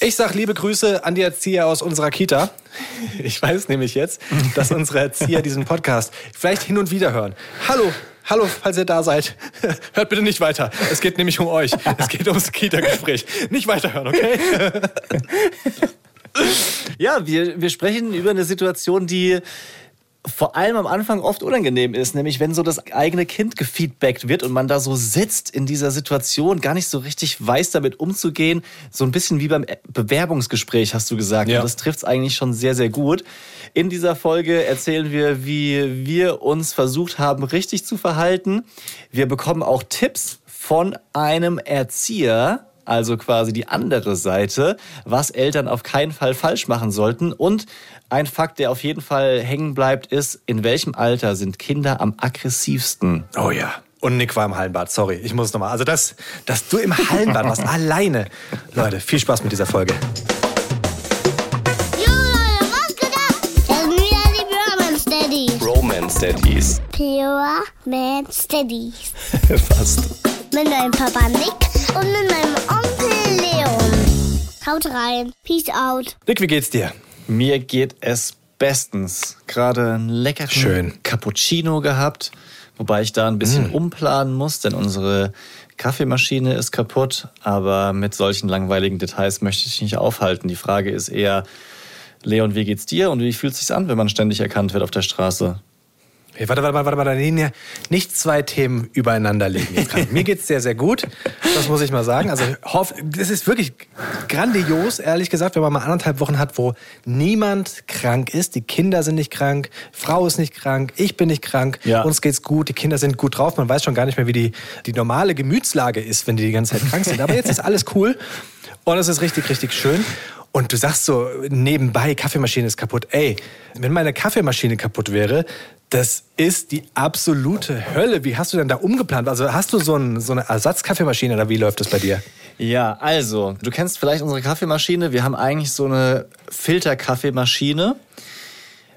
Ich sag liebe Grüße an die Erzieher aus unserer Kita. Ich weiß nämlich jetzt, dass unsere Erzieher diesen Podcast vielleicht hin und wieder hören. Hallo, hallo, falls ihr da seid. Hört bitte nicht weiter. Es geht nämlich um euch. Es geht ums Kita-Gespräch. Nicht weiterhören, okay? Ja, wir, wir sprechen über eine Situation, die vor allem am Anfang oft unangenehm ist, nämlich wenn so das eigene Kind gefeedbackt wird und man da so sitzt in dieser Situation, gar nicht so richtig weiß, damit umzugehen. So ein bisschen wie beim Bewerbungsgespräch, hast du gesagt. Ja. Und das trifft es eigentlich schon sehr, sehr gut. In dieser Folge erzählen wir, wie wir uns versucht haben, richtig zu verhalten. Wir bekommen auch Tipps von einem Erzieher, also quasi die andere Seite, was Eltern auf keinen Fall falsch machen sollten. Und ein Fakt, der auf jeden Fall hängen bleibt, ist, in welchem Alter sind Kinder am aggressivsten? Oh ja. Und Nick war im Hallenbad, sorry, ich muss nochmal. Also, dass, dass du im Hallenbad warst, alleine. Leute, viel Spaß mit dieser Folge. Jo Leute, was gedacht? Das sind wieder die Pure Man Steadies. Romance Daddies. Pure Man Steadies. Fast. Mit meinem Papa Nick und mit meinem Onkel Leon. Haut rein. Peace out. Nick, wie geht's dir? Mir geht es bestens. Gerade einen leckeren Schön. Cappuccino gehabt, wobei ich da ein bisschen umplanen muss, denn unsere Kaffeemaschine ist kaputt. Aber mit solchen langweiligen Details möchte ich dich nicht aufhalten. Die Frage ist eher, Leon, wie geht's dir und wie fühlt es sich an, wenn man ständig erkannt wird auf der Straße? Hey, warte, warte, warte, warte, warte. Nicht zwei Themen übereinander legen. Mir geht's sehr, sehr gut. Das muss ich mal sagen. Also, hoff, das ist wirklich grandios, ehrlich gesagt, wenn man mal anderthalb Wochen hat, wo niemand krank ist. Die Kinder sind nicht krank, Frau ist nicht krank, ich bin nicht krank, Ja. uns geht's gut, die Kinder sind gut drauf. Man weiß schon gar nicht mehr, wie die, die normale Gemütslage ist, wenn die die ganze Zeit krank sind. Aber jetzt ist alles cool und es ist richtig, richtig schön. Und du sagst so nebenbei, Kaffeemaschine ist kaputt. Ey, wenn meine Kaffeemaschine kaputt wäre, das ist die absolute Hölle. Wie hast du denn da umgeplant? Also hast du so, ein, so eine Ersatzkaffeemaschine oder wie läuft das bei dir? Ja, also, du kennst vielleicht unsere Kaffeemaschine. Wir haben eigentlich so eine Filterkaffeemaschine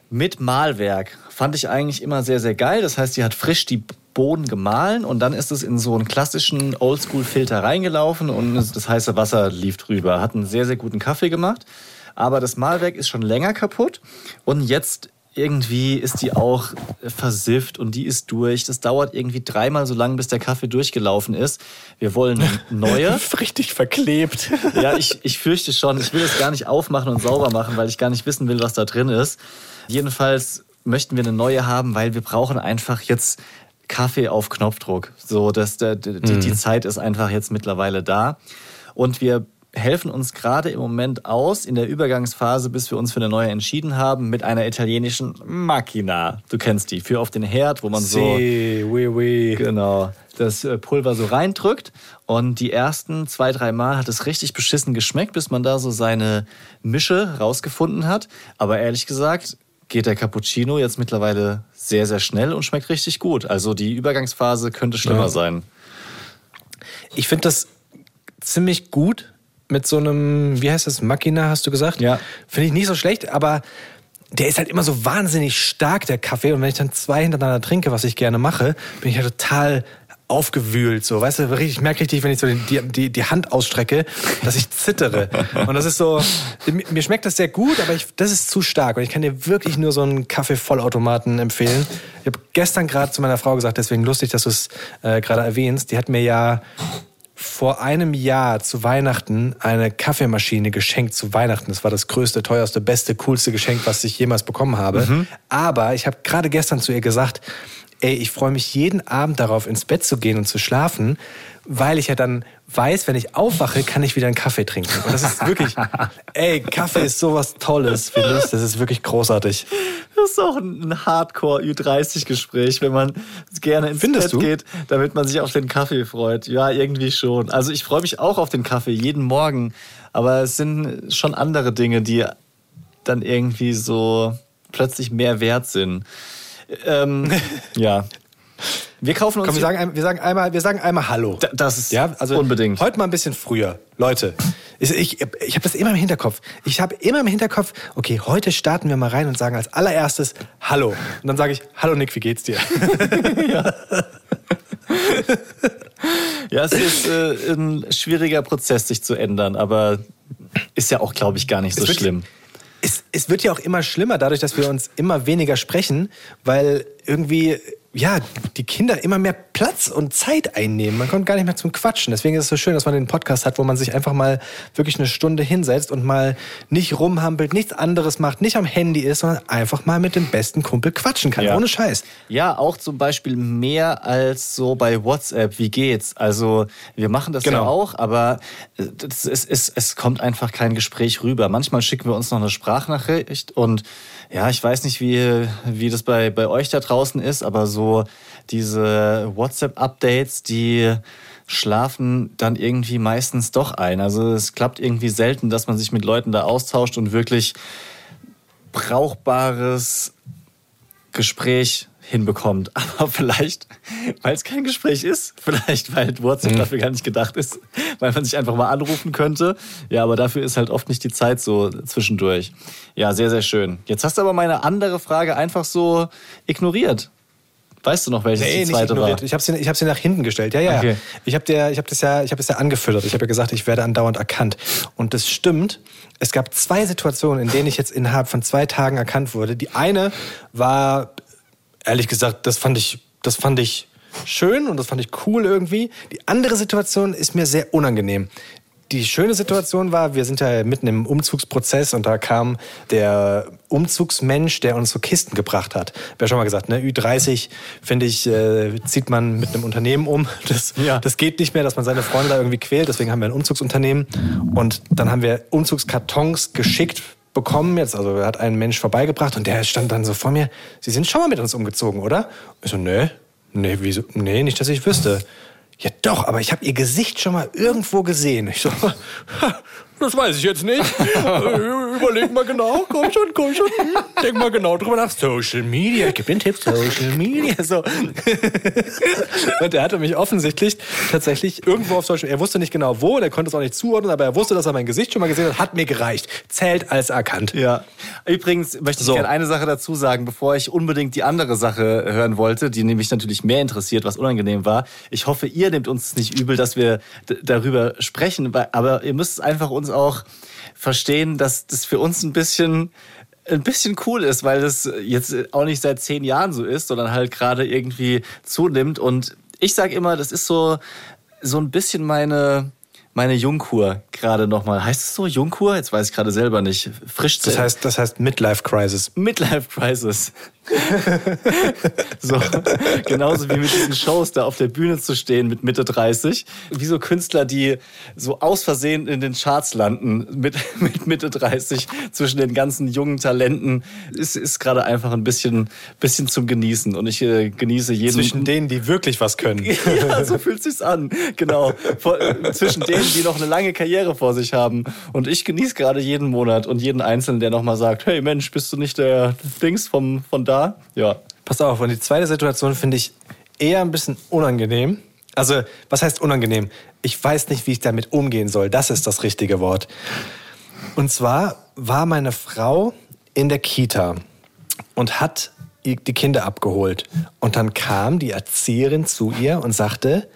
mit Mahlwerk. Fand ich eigentlich immer sehr, sehr geil. Das heißt, die hat frisch die Bohnen gemahlen und dann ist es in so einen klassischen Oldschool-Filter reingelaufen und das heiße Wasser lief drüber. Hat einen sehr, sehr guten Kaffee gemacht. Aber das Mahlwerk ist schon länger kaputt und jetzt irgendwie ist die auch versifft und die ist durch. Das dauert irgendwie dreimal so lang, bis der Kaffee durchgelaufen ist. Wir wollen eine neue. Richtig verklebt. Ja, ich, ich fürchte schon. Ich will es gar nicht aufmachen und sauber machen, weil ich gar nicht wissen will, was da drin ist. Jedenfalls möchten wir eine neue haben, weil wir brauchen einfach jetzt Kaffee auf Knopfdruck. So, dass der, die, die Zeit ist einfach jetzt mittlerweile da. Und wir helfen uns gerade im Moment aus in der Übergangsphase, bis wir uns für eine neue entschieden haben, mit einer italienischen Macchina. Du kennst die, für auf den Herd, wo man so Si, oui, oui. Genau. Das äh, Pulver so reindrückt und die ersten zwei, drei Mal hat es richtig beschissen geschmeckt, bis man da so seine Mische rausgefunden hat. Aber ehrlich gesagt geht der Cappuccino jetzt mittlerweile sehr, sehr schnell und schmeckt richtig gut. Also die Übergangsphase könnte schlimmer Ja. sein. Ich finde das ziemlich gut mit so einem, wie heißt das, Machina, hast du gesagt? Ja. Finde ich nicht so schlecht, aber der ist halt immer so wahnsinnig stark, der Kaffee. Und wenn ich dann zwei hintereinander trinke, was ich gerne mache, bin ich halt total aufgewühlt. So, weißt du, ich merke richtig, wenn ich so die, die, die Hand ausstrecke, dass ich zittere. Und das ist so, mir mir schmeckt das sehr gut, aber ich, das ist zu stark. Und ich kann dir wirklich nur so einen Kaffee-Vollautomaten empfehlen. Ich habe gestern gerade zu meiner Frau gesagt, deswegen lustig, dass du es äh, gerade erwähnst. Die hat mir ja vor einem Jahr zu Weihnachten eine Kaffeemaschine geschenkt zu Weihnachten. Das war das größte, teuerste, beste, coolste Geschenk, was ich jemals bekommen habe. Aber ich habe gerade gestern zu ihr gesagt, ey, ich freue mich jeden Abend darauf, ins Bett zu gehen und zu schlafen, weil ich ja dann weiß, wenn ich aufwache, kann ich wieder einen Kaffee trinken. Und das ist wirklich, ey, Kaffee ist sowas Tolles, finde ich. Das ist wirklich großartig. Das ist auch ein Hardcore Ü30-Gespräch, wenn man gerne ins Findest Bett du? geht, damit man sich auf den Kaffee freut. Ja, irgendwie schon. Also ich freue mich auch auf den Kaffee jeden Morgen, aber es sind schon andere Dinge, die dann irgendwie so plötzlich mehr wert sind. Ähm, ja. Wir kaufen uns Komm, wir sagen, ein- wir sagen einmal, wir sagen einmal Hallo. Da- das ist ja, also unbedingt. Heute mal ein bisschen früher, Leute. Ich, ich, ich habe das immer im Hinterkopf. Ich habe immer im Hinterkopf, okay, heute starten wir mal rein und sagen als allererstes Hallo. Und dann sage ich, Hallo Nick, wie geht's dir? Ja, es ist äh, ein schwieriger Prozess, sich zu ändern, aber ist ja auch, glaube ich, gar nicht so schlimm. Es, es wird ja auch immer schlimmer, dadurch, dass wir uns immer weniger sprechen, weil irgendwie, ja, die Kinder immer mehr Platz und Zeit einnehmen. Man kommt gar nicht mehr zum Quatschen. Deswegen ist es so schön, dass man den Podcast hat, wo man sich einfach mal wirklich eine Stunde hinsetzt und mal nicht rumhampelt, nichts anderes macht, nicht am Handy ist, sondern einfach mal mit dem besten Kumpel quatschen kann. Ja. Ohne Scheiß. Ja, auch zum Beispiel mehr als so bei WhatsApp. Wie geht's? Also wir machen das ja Genau. auch, aber äh, das ist, es, es kommt einfach kein Gespräch rüber. Manchmal schicken wir uns noch eine Sprachnachricht und ja, ich weiß nicht, wie, wie das bei, bei euch da draußen ist, aber so diese WhatsApp-Updates, die schlafen dann irgendwie meistens doch ein. Also es klappt irgendwie selten, dass man sich mit Leuten da austauscht und wirklich brauchbares Gespräch hinbekommt. Aber vielleicht, weil es kein Gespräch ist, vielleicht, weil WhatsApp dafür gar nicht gedacht ist, weil man sich einfach mal anrufen könnte. Ja, aber dafür ist halt oft nicht die Zeit so zwischendurch. Ja, sehr, sehr schön. Jetzt hast du aber meine andere Frage einfach so ignoriert. Weißt du noch, welche Nee, die zweite war? Ich habe sie, ich hab sie nach hinten gestellt. Ja, ja. Okay. Ich habe hab das, ja, ich hab das ja angefüttert. Ich habe ja gesagt, ich werde andauernd erkannt. Und das stimmt. Es gab zwei Situationen, in denen ich jetzt innerhalb von zwei Tagen erkannt wurde. Die eine war, ehrlich gesagt, das fand ich, das fand ich schön und das fand ich cool irgendwie. Die andere Situation ist mir sehr unangenehm. Die schöne Situation war, wir sind ja mitten im Umzugsprozess und da kam der Umzugsmensch, der uns so Kisten gebracht hat. Habe ja schon mal gesagt, ne, Ü30, finde ich, äh, zieht man mit einem Unternehmen um. Das, Ja. das geht nicht mehr, dass man seine Freunde da irgendwie quält. Deswegen haben wir ein Umzugsunternehmen. Und dann haben wir Umzugskartons geschickt bekommen jetzt. Also hat ein Mensch vorbeigebracht und der stand dann so vor mir. Sie sind schon mal mit uns umgezogen, oder? Ich so, nee, nee, wieso? Nee, nicht, dass ich wüsste. Ja doch, aber ich habe ihr Gesicht schon mal irgendwo gesehen. Ich so, "Ha, das weiß ich jetzt nicht. Überleg mal genau, komm schon, komm schon. Denk mal genau drüber nach. Social Media, ich geb den Tipp, Social Media. So. Und er hatte mich offensichtlich tatsächlich irgendwo auf Social Media, er wusste nicht genau wo, der konnte es auch nicht zuordnen, aber er wusste, dass er mein Gesicht schon mal gesehen hat, hat mir gereicht. Zählt als erkannt. Ja. Übrigens möchte ich So. gerne eine Sache dazu sagen, bevor ich unbedingt die andere Sache hören wollte, die nämlich natürlich mehr interessiert, was unangenehm war. Ich hoffe, ihr nehmt uns nicht übel, dass wir darüber sprechen, aber ihr müsst einfach uns auch verstehen, dass das für uns ein bisschen ein bisschen cool ist, weil das jetzt auch nicht seit zehn Jahren so ist, sondern halt gerade irgendwie zunimmt. Und ich sage immer, das ist so, so ein bisschen meine, meine Jungkur gerade nochmal. Heißt es so Jungkur? Jetzt weiß ich gerade selber nicht. Frisch Das heißt, das heißt Midlife Crisis. Midlife Crisis. so, genauso wie mit diesen Shows da auf der Bühne zu stehen mit Mitte 30. Wie so Künstler, die so aus Versehen in den Charts landen mit, mit Mitte 30 zwischen den ganzen jungen Talenten. Ist, ist gerade einfach ein bisschen, bisschen zum Genießen. Und ich äh, genieße jeden. Zwischen denen, die wirklich was können. ja, so fühlt sich's an. Genau. Vor, zwischen denen, die noch eine lange Karriere vor sich haben. Und ich genieße gerade jeden Monat und jeden Einzelnen, der nochmal sagt, hey Mensch, bist du nicht der Dings vom, von da? Ja. Pass auf, und die zweite Situation finde ich eher ein bisschen unangenehm. Also, was heißt unangenehm? Ich weiß nicht, wie ich damit umgehen soll. Das ist das richtige Wort. Und zwar war meine Frau in der Kita und hat die Kinder abgeholt. Und dann kam die Erzieherin zu ihr und sagte,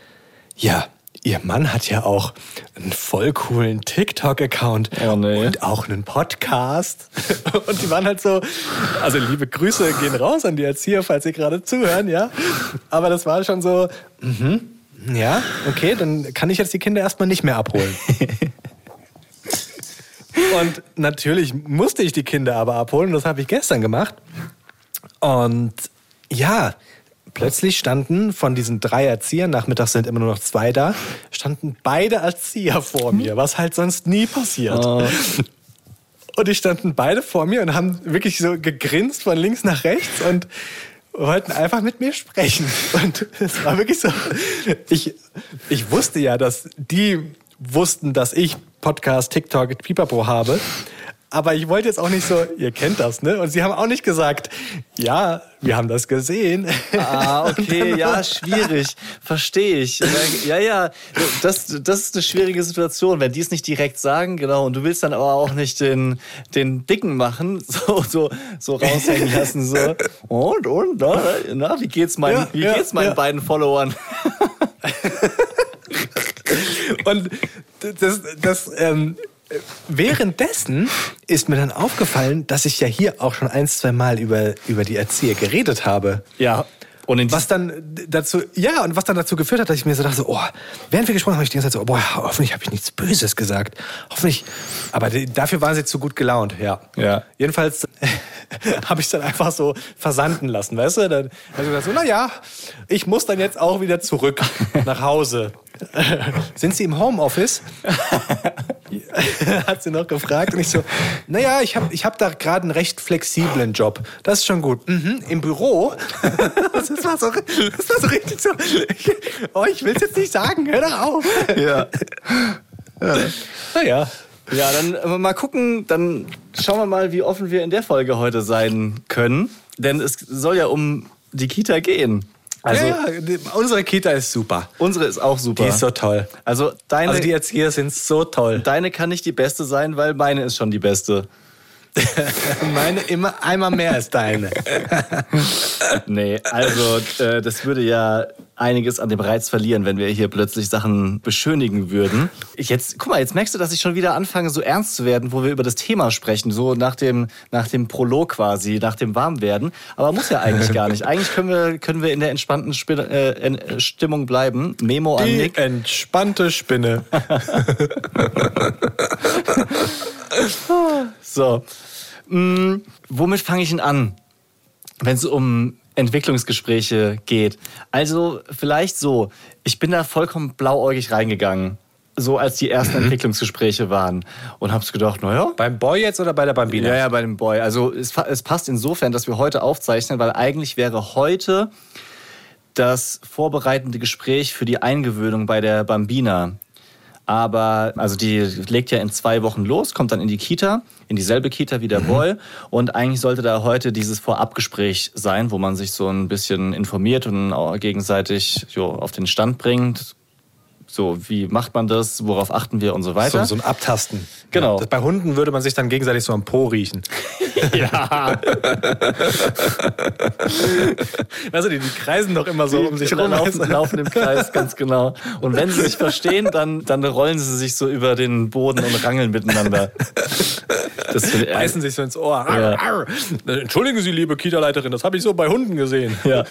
ja, ihr Mann hat ja auch einen voll coolen TikTok-Account Oh, nee. und auch einen Podcast. Und die waren halt so, also liebe Grüße gehen raus an die Erzieher, falls sie gerade zuhören, ja. Aber das war schon so, mhm, ja, okay, dann kann ich jetzt die Kinder erstmal nicht mehr abholen. Und natürlich musste ich die Kinder aber abholen. Das habe ich gestern gemacht. Und ja, plötzlich standen von diesen drei Erziehern, nachmittags sind immer nur noch zwei da, standen beide Erzieher vor mir, was halt sonst nie passiert. Und die standen beide vor mir und haben wirklich so gegrinst von links nach rechts und wollten einfach mit mir sprechen. Und es war wirklich so, ich, ich wusste ja, dass die wussten, dass ich Podcast, TikTok, Pipapo habe. Aber ich wollte jetzt auch nicht so, ihr kennt das, ne? Und sie haben auch nicht gesagt, ja, wir haben das gesehen. Ah, okay, ja, schwierig. Verstehe ich. Ja, ja, das, das ist eine schwierige Situation, wenn die es nicht direkt sagen, genau. Und du willst dann aber auch nicht den, den Dicken machen, so, so, so raushängen lassen, so. Und, und, na, na wie geht's meinen, Ja, wie ja, geht's meinen ja. beiden Followern? Und das, das ähm, währenddessen ist mir dann aufgefallen, dass ich ja hier auch schon ein, zwei Mal über, über die Erzieher geredet habe. Ja. Und Was dann dazu, ja, und was dann dazu geführt hat, dass ich mir so dachte, so, oh, während wir gesprochen haben, habe ich die ganze Zeit so, oh, boah, hoffentlich habe ich nichts Böses gesagt. Hoffentlich. Aber dafür waren sie zu gut gelaunt, ja. Ja. Jedenfalls habe ich dann einfach so versanden lassen, weißt du? Dann habe ich gesagt, so, na ja, ich muss dann jetzt auch wieder zurück nach Hause. Sind Sie im Homeoffice? Hat sie noch gefragt. Und ich so, naja, ich habe ich hab da gerade einen recht flexiblen Job. Das ist schon gut. Mhm. Im Büro? Das war so, das war so richtig so. Ich, oh, ich will es jetzt nicht sagen. Hör doch auf. ja. Naja. Ja, dann äh, mal gucken, dann schauen wir mal, wie offen wir in der Folge heute sein können. Denn es soll ja um die Kita gehen. Also ja, ja, unsere Kita ist super. unsere ist auch super. Die ist so toll. also deine, Also die Erzieher sind so toll. deine kann nicht die beste sein, weil meine ist schon die beste. Meine immer einmal mehr als deine. Nee, also äh, das würde ja einiges an dem Reiz verlieren, wenn wir hier plötzlich Sachen beschönigen würden. Ich jetzt, guck mal, jetzt merkst du, dass ich schon wieder anfange, so ernst zu werden, wo wir über das Thema sprechen, so nach dem, nach dem Prolog quasi, nach dem Warmwerden. Aber muss ja eigentlich gar nicht. Eigentlich können wir, können wir in der entspannten Spi äh, in- äh, Stimmung bleiben. Memo an Die Nick. entspannte Spinne. So. Mm, womit fange ich denn an, wenn es um Entwicklungsgespräche geht? Also vielleicht so, ich bin da vollkommen blauäugig reingegangen, so als die ersten Entwicklungsgespräche waren und hab's gedacht, naja, Beim Boy jetzt oder bei der Bambina? ja, ja, bei dem Boy. Also es, es passt insofern, dass wir heute aufzeichnen, weil eigentlich wäre heute das vorbereitende Gespräch für die Eingewöhnung bei der Bambina. Aber, also die legt ja in zwei Wochen los, kommt dann in die Kita, in dieselbe Kita wie der Boy. Und eigentlich sollte da heute dieses Vorabgespräch sein, wo man sich so ein bisschen informiert und auch gegenseitig jo, auf den Stand bringt. So, wie macht man das? Worauf achten wir und so So, weiter? so ein Abtasten. Genau. Ja, bei Hunden würde man sich dann gegenseitig so am Po riechen. ja. Also die, die kreisen doch immer so um sich Die rum. laufen, laufen im Kreis, ganz genau. Und wenn sie sich verstehen, dann, dann rollen sie sich so über den Boden und rangeln miteinander. Das finde ich- Beißen sich so ins Ohr. Arr, arr. Entschuldigen Sie, liebe Kita-Leiterin, das habe ich so bei Hunden gesehen. Ja.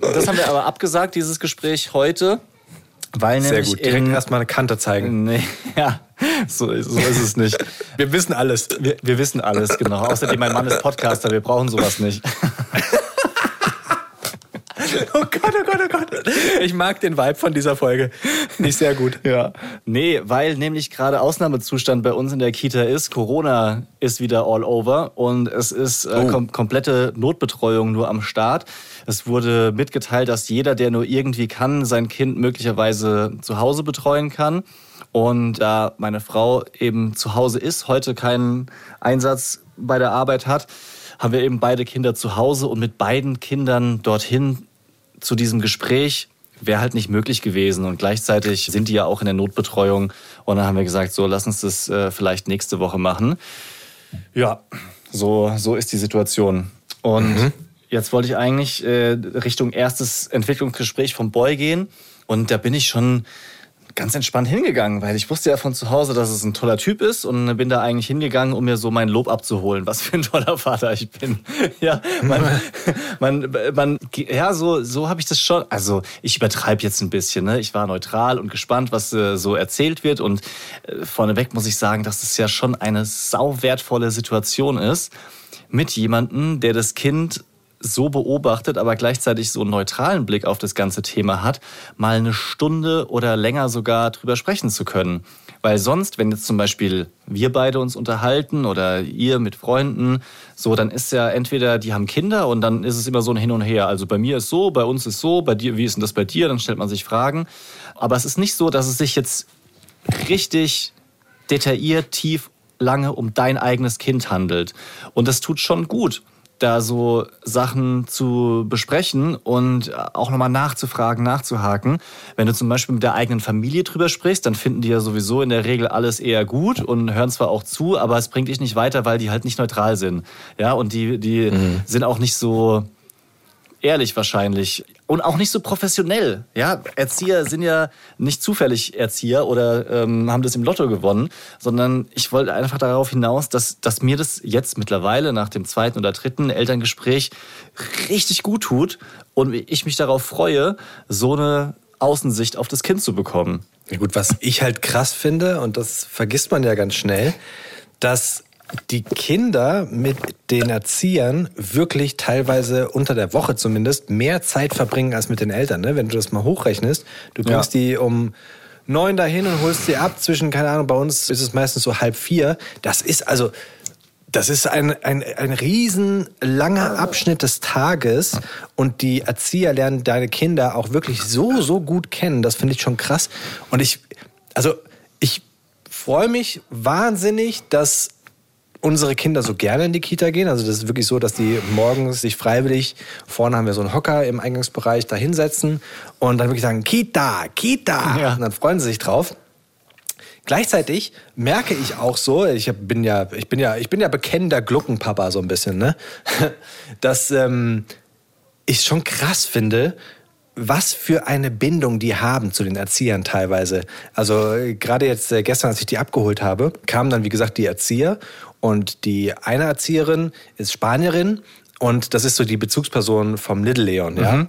Das haben wir aber abgesagt, dieses Gespräch heute. Weil Sehr nämlich gut. Direkt erstmal eine Kante zeigen. Nee, ja, so, ist- so ist es nicht. Wir wissen alles. Wir, wir wissen alles, genau. Außerdem, mein Mann ist Podcaster, wir brauchen sowas nicht. Oh Gott, oh Gott, oh Gott. Ich mag den Vibe von dieser Folge. Nicht sehr gut. Ja. Nee, weil nämlich gerade Ausnahmezustand bei uns in der Kita ist. Corona ist wieder all over und es ist äh, kom komplette Notbetreuung nur am Start. Es wurde mitgeteilt, dass jeder, der nur irgendwie kann, sein Kind möglicherweise zu Hause betreuen kann. Und da meine Frau eben zu Hause ist, heute keinen Einsatz bei der Arbeit hat, haben wir eben beide Kinder zu Hause und mit beiden Kindern dorthin zu diesem Gespräch wäre halt nicht möglich gewesen. Und gleichzeitig sind die ja auch in der Notbetreuung. Und dann haben wir gesagt, so, lass uns das äh, vielleicht nächste Woche machen. Ja, so, so ist die Situation. Und jetzt wollte ich eigentlich äh, Richtung erstes Entwicklungsgespräch vom Boy gehen. Und da bin ich schon ganz entspannt hingegangen, weil ich wusste ja von zu Hause, dass es ein toller Typ ist und bin da eigentlich hingegangen, um mir so mein Lob abzuholen, was für ein toller Vater ich bin. Ja, man, man, man ja, so, so habe ich das schon. Also ich übertreibe jetzt ein bisschen. Ne? Ich war neutral und gespannt, was äh, so erzählt wird und äh, vorneweg muss ich sagen, dass es ja schon eine sau wertvolle Situation ist mit jemandem, der das Kind so beobachtet, aber gleichzeitig so einen neutralen Blick auf das ganze Thema hat, mal eine Stunde oder länger sogar drüber sprechen zu können. Weil sonst, wenn jetzt zum Beispiel wir beide uns unterhalten oder ihr mit Freunden, so, dann ist ja entweder die haben Kinder und dann ist es immer so ein Hin und Her. Also bei mir ist so, bei uns ist so, bei dir, wie ist denn das bei dir? Dann stellt man sich Fragen. Aber es ist nicht so, dass es sich jetzt richtig detailliert, tief, lange um dein eigenes Kind handelt. Und das tut schon gut, da so Sachen zu besprechen und auch nochmal nachzufragen, nachzuhaken. Wenn du zum Beispiel mit der eigenen Familie drüber sprichst, dann finden die ja sowieso in der Regel alles eher gut und hören zwar auch zu, aber es bringt dich nicht weiter, weil die halt nicht neutral sind. Ja, und die, die sind auch nicht so ehrlich wahrscheinlich. Und auch nicht so professionell. Ja, Erzieher sind ja nicht zufällig Erzieher oder ähm, haben das im Lotto gewonnen, sondern ich wollte einfach darauf hinaus, dass, dass mir das jetzt mittlerweile nach dem zweiten oder dritten Elterngespräch richtig gut tut und ich mich darauf freue, so eine Außensicht auf das Kind zu bekommen. Ja gut, was ich halt krass finde, und das vergisst man ja ganz schnell, dass die Kinder mit den Erziehern wirklich teilweise unter der Woche zumindest mehr Zeit verbringen als mit den Eltern. Ne? Wenn du das mal hochrechnest, du bringst ja. die um neun dahin und holst sie ab zwischen, keine Ahnung, bei uns ist es meistens so halb vier. Das ist also, das ist ein, ein, ein riesen langer Abschnitt des Tages und die Erzieher lernen deine Kinder auch wirklich so, so gut kennen. Das finde ich schon krass. Und ich, also ich freue mich wahnsinnig, dass unsere Kinder so gerne in die Kita gehen. Also das ist wirklich so, dass die morgens sich freiwillig, vorne haben wir so einen Hocker im Eingangsbereich, da hinsetzen und dann wirklich sagen, Kita, Kita. Ja. Und dann freuen sie sich drauf. Gleichzeitig merke ich auch so, ich bin ja, ich bin ja, ich bin ja bekennender Gluckenpapa so ein bisschen, ne? dass ähm, ich schon krass finde, was für eine Bindung die haben zu den Erziehern teilweise. Also gerade jetzt äh, gestern, als ich die abgeholt habe, kamen dann wie gesagt die Erzieher und die eine Erzieherin ist Spanierin und das ist so die Bezugsperson vom Little Leon, ja. Mhm.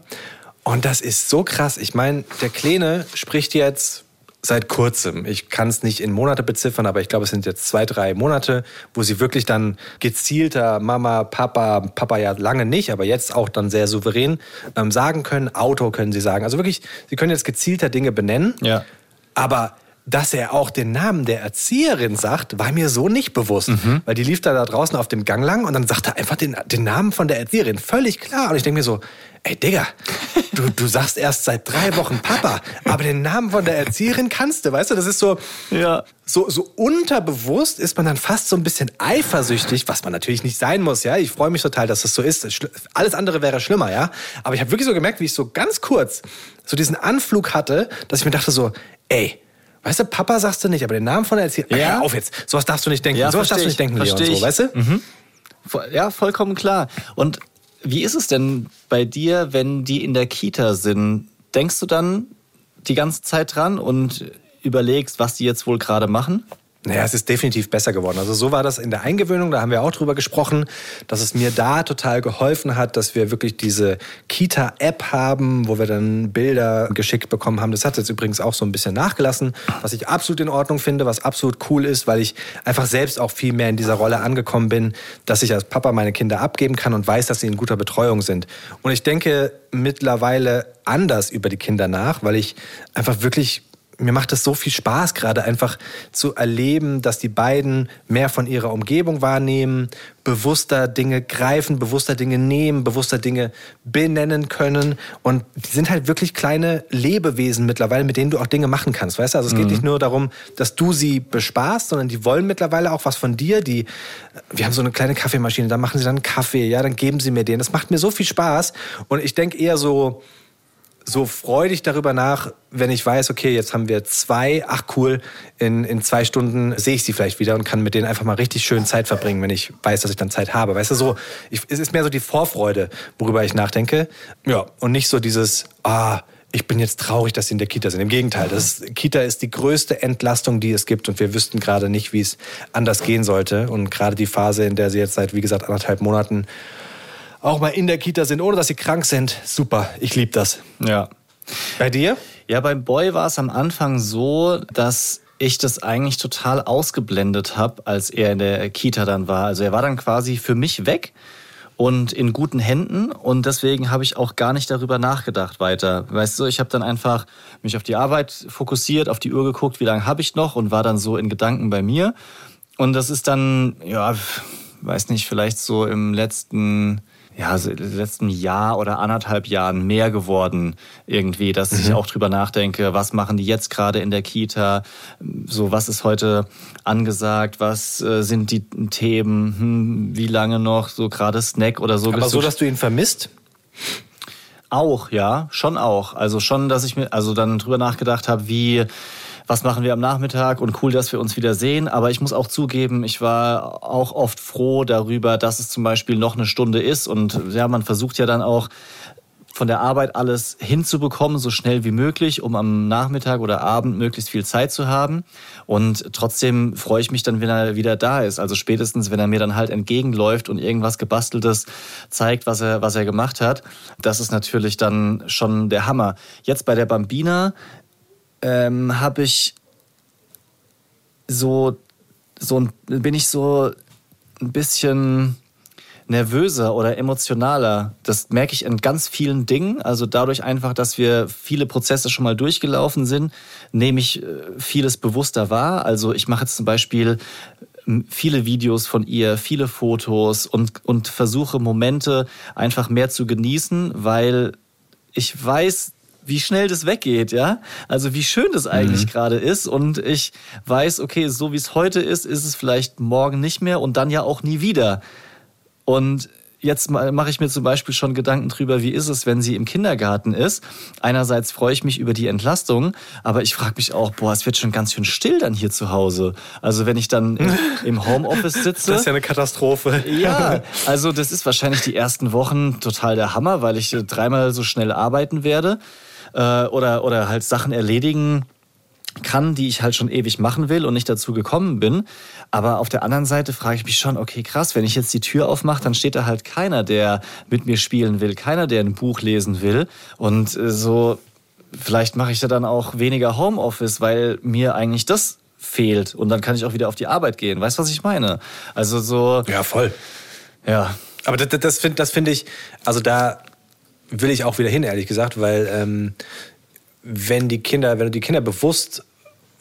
Und das ist so krass. Ich meine, der Kleine spricht jetzt seit kurzem. Ich kann es nicht in Monate beziffern, aber ich glaube, es sind jetzt zwei, drei Monate, wo sie wirklich dann gezielter Mama, Papa, Papa ja lange nicht, aber jetzt auch dann sehr souverän ähm, sagen können. Auto können sie sagen. Also wirklich, sie können jetzt gezielter Dinge benennen. Ja. Aber dass er auch den Namen der Erzieherin sagt, war mir so nicht bewusst. Mhm. Weil die lief da, da draußen auf dem Gang lang und dann sagt er einfach den, den Namen von der Erzieherin. Völlig klar. Und ich denke mir so, ey Digga, du, du sagst erst seit drei Wochen Papa, aber den Namen von der Erzieherin kannst du, weißt du? Das ist so, ja. so, so unterbewusst ist man dann fast so ein bisschen eifersüchtig, was man natürlich nicht sein muss, ja. Ich freue mich total, dass das so ist. Alles andere wäre schlimmer, ja. Aber ich habe wirklich so gemerkt, wie ich so ganz kurz so diesen Anflug hatte, dass ich mir dachte so, ey, Weißt du, Papa sagst du nicht, aber den Namen von der Erzieherin. Ja. Ach, auf jetzt. Sowas darfst du nicht denken. Ja, Sowas darfst du nicht denken, Leon. So, weißt du? Mhm. Ja, vollkommen klar. Und wie ist es denn bei dir, wenn die in der Kita sind? Denkst du dann die ganze Zeit dran und überlegst, was die jetzt wohl gerade machen? Naja, es ist definitiv besser geworden. Also so war das in der Eingewöhnung, da haben wir auch drüber gesprochen, dass es mir da total geholfen hat, dass wir wirklich diese Kita-App haben, wo wir dann Bilder geschickt bekommen haben. Das hat jetzt übrigens auch so ein bisschen nachgelassen, was ich absolut in Ordnung finde, was absolut cool ist, weil ich einfach selbst auch viel mehr in dieser Rolle angekommen bin, dass ich als Papa meine Kinder abgeben kann und weiß, dass sie in guter Betreuung sind. Und ich denke mittlerweile anders über die Kinder nach, weil ich einfach wirklich mir macht es so viel Spaß, gerade einfach zu erleben, dass die beiden mehr von ihrer Umgebung wahrnehmen, bewusster Dinge greifen, bewusster Dinge nehmen, bewusster Dinge benennen können. Und die sind halt wirklich kleine Lebewesen mittlerweile, mit denen du auch Dinge machen kannst. Weißt du? Also es geht mhm. nicht nur darum, dass du sie bespaßt, sondern die wollen mittlerweile auch was von dir. Die, wir haben so eine kleine Kaffeemaschine, da machen sie dann Kaffee, ja, dann geben sie mir den. Das macht mir so viel Spaß. Und ich denke eher so, so freudig darüber nach, wenn ich weiß, okay, jetzt haben wir zwei, ach cool, in, in zwei Stunden sehe ich sie vielleicht wieder und kann mit denen einfach mal richtig schön Zeit verbringen, wenn ich weiß, dass ich dann Zeit habe. Weißt du, so, ich, es ist mehr so die Vorfreude, worüber ich nachdenke. Ja, und nicht so dieses, ah, ich bin jetzt traurig, dass sie in der Kita sind. Im Gegenteil, das Kita ist die größte Entlastung, die es gibt und wir wüssten gerade nicht, wie es anders gehen sollte. Und gerade die Phase, in der sie jetzt seit, wie gesagt, anderthalb Monaten auch mal in der Kita sind, ohne dass sie krank sind. Super, ich liebe das. Ja. Bei dir? Ja, beim Boy war es am Anfang so, dass ich das eigentlich total ausgeblendet habe, als er in der Kita dann war. Also er war dann quasi für mich weg und in guten Händen und deswegen habe ich auch gar nicht darüber nachgedacht weiter. Weißt du, ich habe dann einfach mich auf die Arbeit fokussiert, auf die Uhr geguckt, wie lange habe ich noch und war dann so in Gedanken bei mir. Und das ist dann, ja, weiß nicht, vielleicht so im letzten ja, so letzten Jahr oder anderthalb Jahren mehr geworden irgendwie, dass mhm. ich auch drüber nachdenke, was machen die jetzt gerade in der Kita, so was ist heute angesagt, was äh, sind die Themen, hm, wie lange noch, so gerade Snack oder so. Aber so, dass du ihn vermisst? Auch, ja, schon auch. Also schon, dass ich mir also dann drüber nachgedacht habe, wie was machen wir am Nachmittag und cool, dass wir uns wieder sehen. Aber ich muss auch zugeben, ich war auch oft froh darüber, dass es zum Beispiel noch eine Stunde ist. Und ja, man versucht ja dann auch von der Arbeit alles hinzubekommen, so schnell wie möglich, um am Nachmittag oder Abend möglichst viel Zeit zu haben. Und trotzdem freue ich mich dann, wenn er wieder da ist. Also spätestens, wenn er mir dann halt entgegenläuft und irgendwas gebasteltes zeigt, was er, was er gemacht hat. Das ist natürlich dann schon der Hammer. Jetzt bei der Bambina ähm, habe ich so, so bin ich so ein bisschen nervöser oder emotionaler. Das merke ich in ganz vielen Dingen. Also dadurch einfach, dass wir viele Prozesse schon mal durchgelaufen sind, nehme ich äh, vieles bewusster wahr. Also ich mache jetzt zum Beispiel viele Videos von ihr, viele Fotos und, und versuche Momente einfach mehr zu genießen, weil ich weiß, wie schnell das weggeht, ja? Also wie schön das eigentlich mhm. gerade ist und ich weiß, okay, so wie es heute ist, ist es vielleicht morgen nicht mehr und dann ja auch nie wieder. Und jetzt mache ich mir zum Beispiel schon Gedanken drüber, wie ist es, wenn sie im Kindergarten ist. Einerseits freue ich mich über die Entlastung, aber ich frage mich auch, boah, es wird schon ganz schön still dann hier zu Hause. Also wenn ich dann im Homeoffice sitze. Das ist ja eine Katastrophe. Ja, also das ist wahrscheinlich die ersten Wochen total der Hammer, weil ich dreimal so schnell arbeiten werde äh, oder, oder halt Sachen erledigen kann, die ich halt schon ewig machen will und nicht dazu gekommen bin. Aber auf der anderen Seite frage ich mich schon, okay, krass, wenn ich jetzt die Tür aufmache, dann steht da halt keiner, der mit mir spielen will, keiner, der ein Buch lesen will. Und äh, so, vielleicht mache ich ja dann auch weniger Homeoffice, weil mir eigentlich das fehlt. Und dann kann ich auch wieder auf die Arbeit gehen. Weißt du, was ich meine? Also so. Ja, voll. Ja. Aber das, das finde das find ich, also da will ich auch wieder hin, ehrlich gesagt, weil ähm, wenn die Kinder, wenn du die Kinder bewusst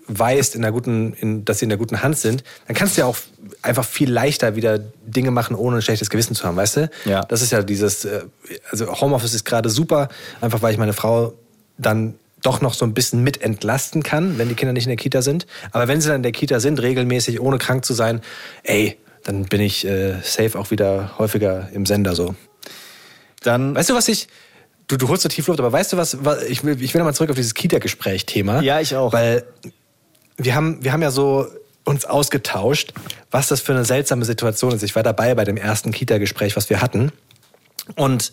weißt, in einer guten, in, dass sie in der guten Hand sind, dann kannst du ja auch einfach viel leichter wieder Dinge machen, ohne ein schlechtes Gewissen zu haben, weißt du? Ja. Das ist ja dieses, äh, also Homeoffice ist gerade super, einfach weil ich meine Frau dann doch noch so ein bisschen mit entlasten kann, wenn die Kinder nicht in der Kita sind. Aber wenn sie dann in der Kita sind, regelmäßig, ohne krank zu sein, ey, dann bin ich äh, safe auch wieder häufiger im Sender so. Dann, weißt du, was ich, du, du holst so tief Luft, aber weißt du was, was ich, will, ich will nochmal zurück auf dieses Kita-Gespräch-Thema. Ja, ich auch. Weil wir haben, wir haben ja so uns ausgetauscht, was das für eine seltsame Situation ist. Ich war dabei bei dem ersten Kita-Gespräch, was wir hatten. Und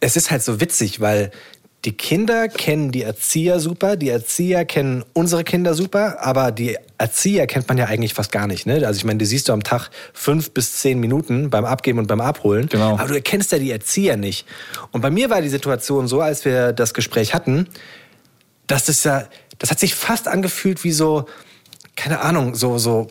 es ist halt so witzig, weil die Kinder kennen die Erzieher super, die Erzieher kennen unsere Kinder super, aber die Erzieher kennt man ja eigentlich fast gar nicht. Ne? Also ich meine, die siehst du am Tag fünf bis zehn Minuten beim Abgeben und beim Abholen, genau. aber du erkennst ja die Erzieher nicht. Und bei mir war die Situation so, als wir das Gespräch hatten, dass das ja, das hat sich fast angefühlt wie so, keine Ahnung, so, so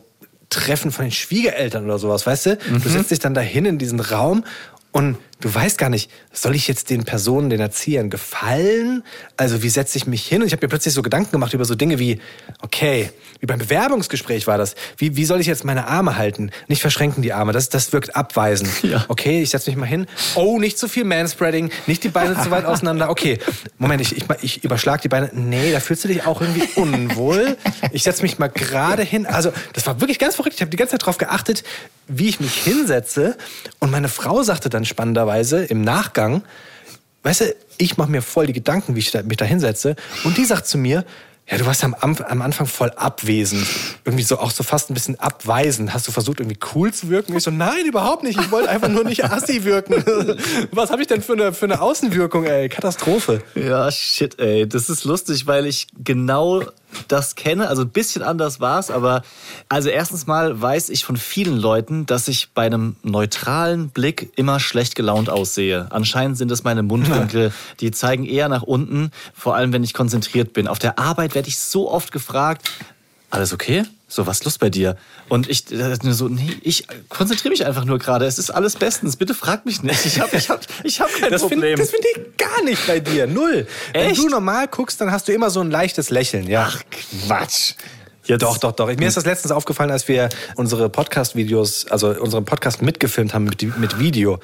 Treffen von den Schwiegereltern oder sowas, weißt du? Mhm. Du setzt dich dann dahin in diesen Raum und du weißt gar nicht, soll ich jetzt den Personen, den Erziehern gefallen? Also wie setze ich mich hin? Und ich habe mir plötzlich so Gedanken gemacht über so Dinge wie, okay, wie beim Bewerbungsgespräch war das. Wie, wie soll ich jetzt meine Arme halten? Nicht verschränken die Arme, das, das wirkt abweisend. Ja. Okay, ich setze mich mal hin. Oh, nicht zu viel Manspreading, nicht die Beine zu weit auseinander. Okay, Moment, ich, ich, ich überschlag die Beine. Nee, da fühlst du dich auch irgendwie unwohl. Ich setze mich mal gerade hin. Also das war wirklich ganz verrückt. Ich habe die ganze Zeit darauf geachtet, wie ich mich hinsetze. Und meine Frau sagte dann spannenderweise, lustigerweise im Nachgang, weißt du, ich mache mir voll die Gedanken, wie ich mich da hinsetze. Und die sagt zu mir, ja, du warst am, am Anfang voll abwesend. Irgendwie so auch so fast ein bisschen abweisend. Hast du versucht, irgendwie cool zu wirken? Und ich so, nein, überhaupt nicht. Ich wollte einfach nur nicht assi wirken. Was habe ich denn für eine, für eine Außenwirkung, ey? Katastrophe. Ja, shit, ey. Das ist lustig, weil ich genau das kenne. Also ein bisschen anders war es, aber also erstens mal weiß ich von vielen Leuten, dass ich bei einem neutralen Blick immer schlecht gelaunt aussehe. Anscheinend sind es meine Mundwinkel, die zeigen eher nach unten, vor allem wenn ich konzentriert bin. Auf der Arbeit werde ich so oft gefragt, alles okay? So, was ist los bei dir? Und ich äh, so, nee, ich konzentriere mich einfach nur gerade. Es ist alles bestens. Bitte frag mich nicht. Ich habe ich hab, ich hab kein das Problem. Find, das finde ich gar nicht bei dir. Null. Echt? Wenn du normal guckst, dann hast du immer so ein leichtes Lächeln. Ja. Ach, Quatsch. Ja, doch, doch, doch. Mir ist das letztens aufgefallen, als wir unsere Podcast-Videos, also unseren Podcast mitgefilmt haben mit, mit Video.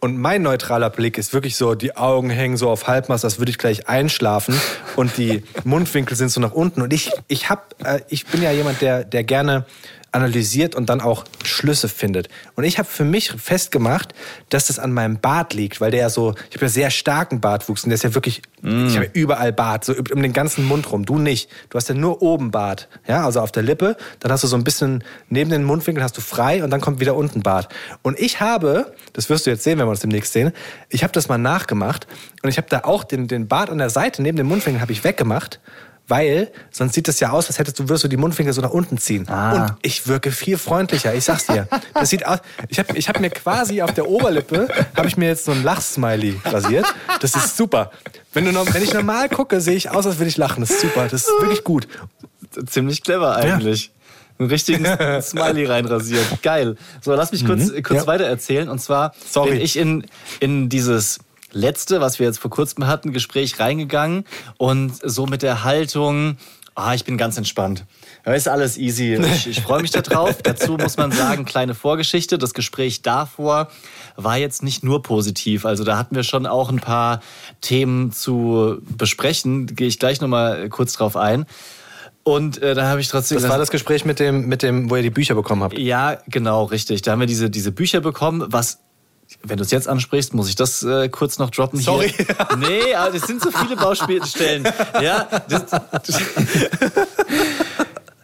Und mein neutraler Blick ist wirklich so, die Augen hängen so auf Halbmast, als würde ich gleich einschlafen. Und die Mundwinkel sind so nach unten. Und ich, ich hab, äh, ich bin ja jemand, der, der gerne analysiert und dann auch Schlüsse findet. Und ich habe für mich festgemacht, dass das an meinem Bart liegt, weil der ja so, ich habe ja sehr starken Bartwuchs und der ist ja wirklich, Mm. ich habe ja überall Bart, so um den ganzen Mund rum. Du nicht. Du hast ja nur oben Bart, ja, also auf der Lippe. Dann hast du so ein bisschen neben den Mundwinkeln hast du frei und dann kommt wieder unten Bart. Und ich habe, das wirst du jetzt sehen, wenn wir uns demnächst sehen, ich habe das mal nachgemacht und ich habe da auch den, den Bart an der Seite neben den Mundwinkeln habe ich weggemacht. Weil sonst sieht es ja aus, als hättest du würdest du die Mundwinkel so nach unten ziehen. Ah. Und ich wirke viel freundlicher. Ich sag's dir. Das sieht aus. Ich habe ich hab mir quasi auf der Oberlippe habe ich mir jetzt so ein Lachsmiley rasiert. Das ist super. Wenn, du, noch- wenn ich normal gucke, sehe ich aus, als würde ich lachen. Das ist super. Das ist wirklich gut. Ziemlich clever eigentlich. Einen richtigen Smiley reinrasiert. Geil. So, lass mich kurz, kurz Mhm. Ja. weiter erzählen. Und zwar Sorry. bin ich in, in dieses letzte, was wir jetzt vor kurzem hatten, Gespräch reingegangen und so mit der Haltung, ah, ich bin ganz entspannt. Ja, ist alles easy. Ich, ich freue mich darauf. Dazu muss man sagen, kleine Vorgeschichte. Das Gespräch davor war jetzt nicht nur positiv. Also da hatten wir schon auch ein paar Themen zu besprechen. Gehe ich gleich nochmal kurz drauf ein. Und äh, da habe ich trotzdem Das war gesagt, das Gespräch mit dem, mit dem, wo ihr die Bücher bekommen habt. ja, genau, richtig. Da haben wir diese, diese Bücher bekommen, was. Wenn du es jetzt ansprichst, muss ich das äh, kurz noch droppen Sorry. hier. Nee, aber das sind so viele Baustellen. Ja, das,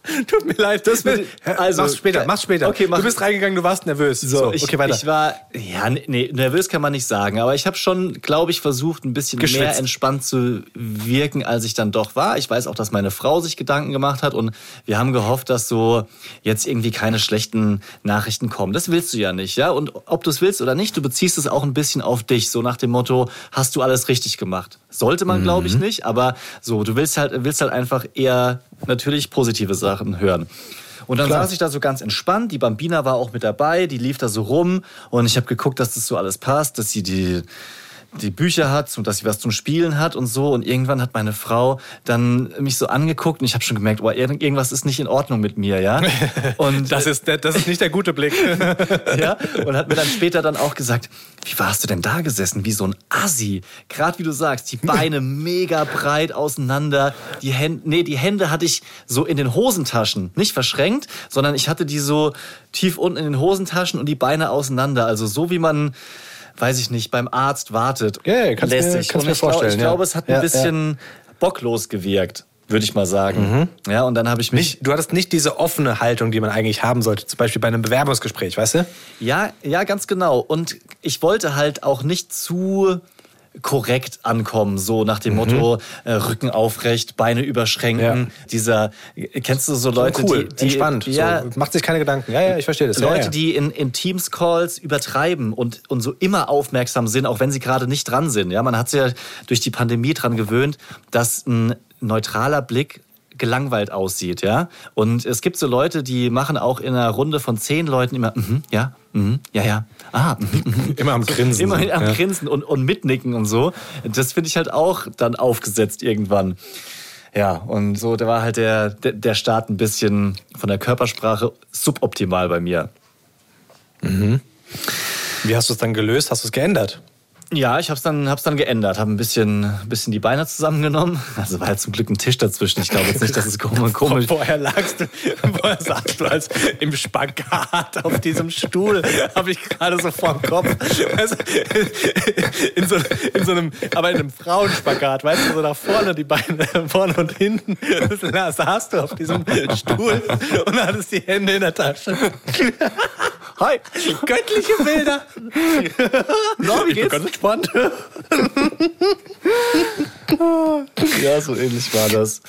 Tut mir leid. Das mit- also, mach's später, mach's später. Okay, mach- du bist reingegangen, du warst nervös. So, ich, okay, weiter. ich war, ja, nee, nervös kann man nicht sagen, aber ich habe schon, glaube ich, versucht, ein bisschen mehr entspannt zu wirken, als ich dann doch war. Ich weiß auch, dass meine Frau sich Gedanken gemacht hat und wir haben gehofft, dass so jetzt irgendwie keine schlechten Nachrichten kommen. Das willst du ja nicht, ja? Und ob du es willst oder nicht, du beziehst es auch ein bisschen auf dich, so nach dem Motto, hast du alles richtig gemacht? Sollte man, glaube Mhm. ich, nicht, aber so, du willst halt, willst halt einfach eher natürlich positive Sachen hören. Und dann Klar. saß ich da so ganz entspannt. Die Bambina war auch mit dabei, die lief da so rum und ich habe geguckt, dass das so alles passt, dass sie die die Bücher hat und dass sie was zum Spielen hat und so. Und irgendwann hat meine Frau dann mich so angeguckt und ich habe schon gemerkt, oh, irgend- irgendwas ist nicht in Ordnung mit mir, ja. Und das, ist, das ist nicht der gute Blick. ja, und hat mir dann später dann auch gesagt, wie warst du denn da gesessen? Wie so ein Assi. Gerade wie du sagst, die Beine mega breit auseinander. Die Hände, nee, die Hände hatte ich so in den Hosentaschen. Nicht verschränkt, sondern ich hatte die so tief unten in den Hosentaschen und die Beine auseinander. Also so wie man, weiß ich nicht, beim Arzt wartet. Ja, ja, kannst mir- Lässig. kannst Und mir ich glaub- vorstellen, Ich ja. glaube, es hat ein Ja, ja. bisschen bocklos gewirkt, würde ich mal sagen. Ja, und dann habe ich mich nicht, du hattest nicht diese offene Haltung, die man eigentlich haben sollte, zum Beispiel bei einem Bewerbungsgespräch, weißt du? Ja, ja, ganz genau. Und ich wollte halt auch nicht zu korrekt ankommen, so nach dem Motto äh, Rücken aufrecht, Beine überschränken. Ja. Dieser, kennst du so Leute, cool, die, die entspannt. ja, so, macht sich keine Gedanken. Ja, ja, ich verstehe das. Leute, ja, ja. die in, in Teams-Calls übertreiben und, und so immer aufmerksam sind, auch wenn sie gerade nicht dran sind. Ja, man hat sich ja durch die Pandemie dran gewöhnt, dass ein neutraler Blick gelangweilt aussieht, ja. Und es gibt so Leute, die machen auch in einer Runde von zehn Leuten immer, mhm, ja, mhm, ja, ja, ah, mhm, mhm. Immer am Grinsen. Immer am ja. Grinsen und, und mitnicken und so. Das finde ich halt auch dann aufgesetzt irgendwann. Ja, und so, da war halt der, der, der Start ein bisschen von der Körpersprache suboptimal bei mir. Wie hast du es dann gelöst? Hast du es geändert? Ja, ich hab's dann, hab's dann geändert, habe ein bisschen, bisschen die Beine zusammengenommen. Also war halt zum Glück ein Tisch dazwischen. Ich glaube jetzt nicht, dass es komisch, komisch Vorher lagst du, vorher saßt du als im Spagat auf diesem Stuhl, habe ich gerade so vorm Kopf. Weißt du, in, so, in so einem, aber in einem Frauenspagat, weißt du, so nach vorne die Beine, vorne und hinten. Da saßt du auf diesem Stuhl und hattest die Hände in der Tasche. Hi, göttliche Bilder. Na, wie Ich bin geht's? ganz entspannt. Ja, so ähnlich war das.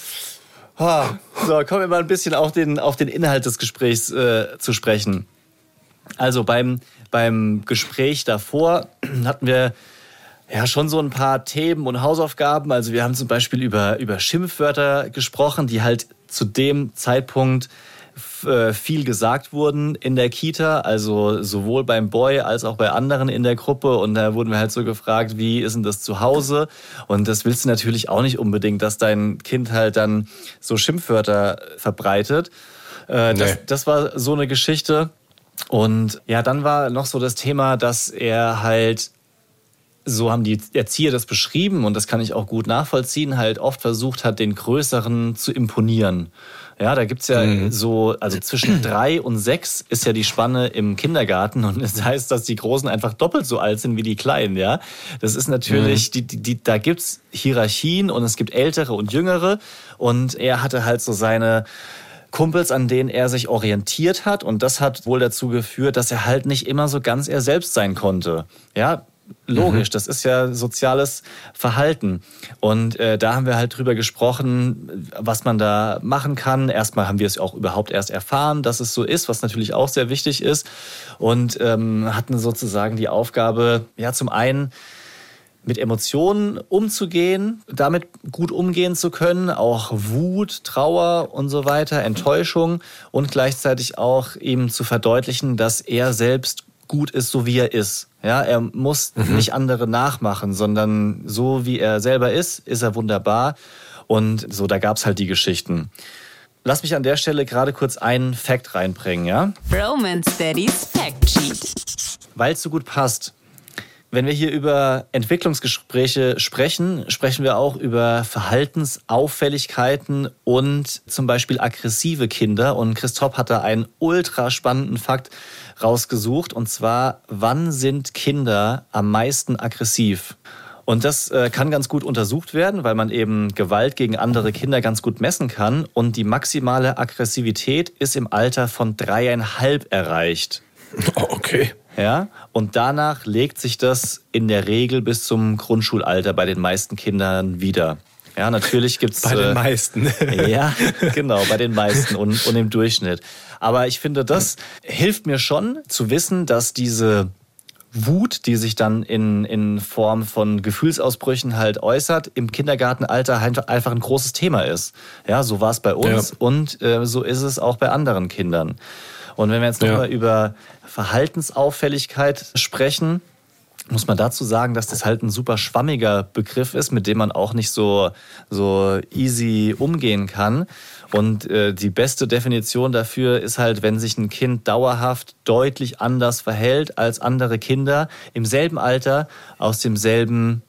Ha. So, kommen wir mal ein bisschen auf den, auf den Inhalt des Gesprächs äh, zu sprechen. Also beim, beim Gespräch davor hatten wir ja schon so ein paar Themen und Hausaufgaben. Also wir haben zum Beispiel über, über Schimpfwörter gesprochen, die halt zu dem Zeitpunkt viel gesagt wurden in der Kita, also sowohl beim Boy als auch bei anderen in der Gruppe. Und da wurden wir halt so gefragt, wie ist denn das zu Hause? Und das willst du natürlich auch nicht unbedingt, dass dein Kind halt dann so Schimpfwörter verbreitet. Äh, das, Nee. das war so eine Geschichte. Und ja, dann war noch so das Thema, dass er halt so haben die Erzieher das beschrieben und das kann ich auch gut nachvollziehen, halt oft versucht hat, den Größeren zu imponieren. Ja, da gibt's ja mhm. so, also zwischen drei und sechs ist ja die Spanne im Kindergarten und das heißt, dass die Großen einfach doppelt so alt sind wie die Kleinen, ja. Das ist natürlich, mhm. die, die, die, da gibt's Hierarchien und es gibt ältere und jüngere und er hatte halt so seine Kumpels, an denen er sich orientiert hat. Und das hat wohl dazu geführt, dass er halt nicht immer so ganz er selbst sein konnte. Ja, logisch, mhm. das ist ja soziales Verhalten. Und äh, da haben wir halt drüber gesprochen, was man da machen kann. Erstmal haben wir es auch überhaupt erst erfahren, dass es so ist, was natürlich auch sehr wichtig ist. Und ähm, hatten sozusagen die Aufgabe, ja, zum einen mit Emotionen umzugehen, damit gut umgehen zu können, auch Wut, Trauer und so weiter, Enttäuschung und gleichzeitig auch ihm zu verdeutlichen, dass er selbst gut ist, so wie er ist. Ja, er muss mhm. nicht andere nachmachen, sondern so wie er selber ist, ist er wunderbar. Und so, da gab's halt die Geschichten. Lass mich an der Stelle gerade kurz einen Fact reinbringen, ja? Romance Daddy's Fact Sheet. Weil es so gut passt. Wenn wir hier über Entwicklungsgespräche sprechen, sprechen wir auch über Verhaltensauffälligkeiten und zum Beispiel aggressive Kinder. Und Christoph hat da einen ultra spannenden Fakt rausgesucht. Und zwar, wann sind Kinder am meisten aggressiv? Und das äh, kann ganz gut untersucht werden, weil man eben Gewalt gegen andere Kinder ganz gut messen kann. Und die maximale Aggressivität ist im Alter von dreieinhalb erreicht. Oh, okay. Ja, und danach legt sich das in der Regel bis zum Grundschulalter bei den meisten Kindern wieder. Ja, natürlich gibt's Bei den äh, meisten. ja, genau, bei den meisten und, und im Durchschnitt. Aber ich finde, das hilft mir schon zu wissen, dass diese Wut, die sich dann in, in Form von Gefühlsausbrüchen halt äußert, im Kindergartenalter halt einfach ein großes Thema ist. Ja, so war es bei uns ja. und äh, so ist es auch bei anderen Kindern. Und wenn wir jetzt nochmal ja. über Verhaltensauffälligkeit sprechen, muss man dazu sagen, dass das halt ein super schwammiger Begriff ist, mit dem man auch nicht so, so easy umgehen kann. Und äh, die beste Definition dafür ist halt, wenn sich ein Kind dauerhaft deutlich anders verhält als andere Kinder im selben Alter aus demselben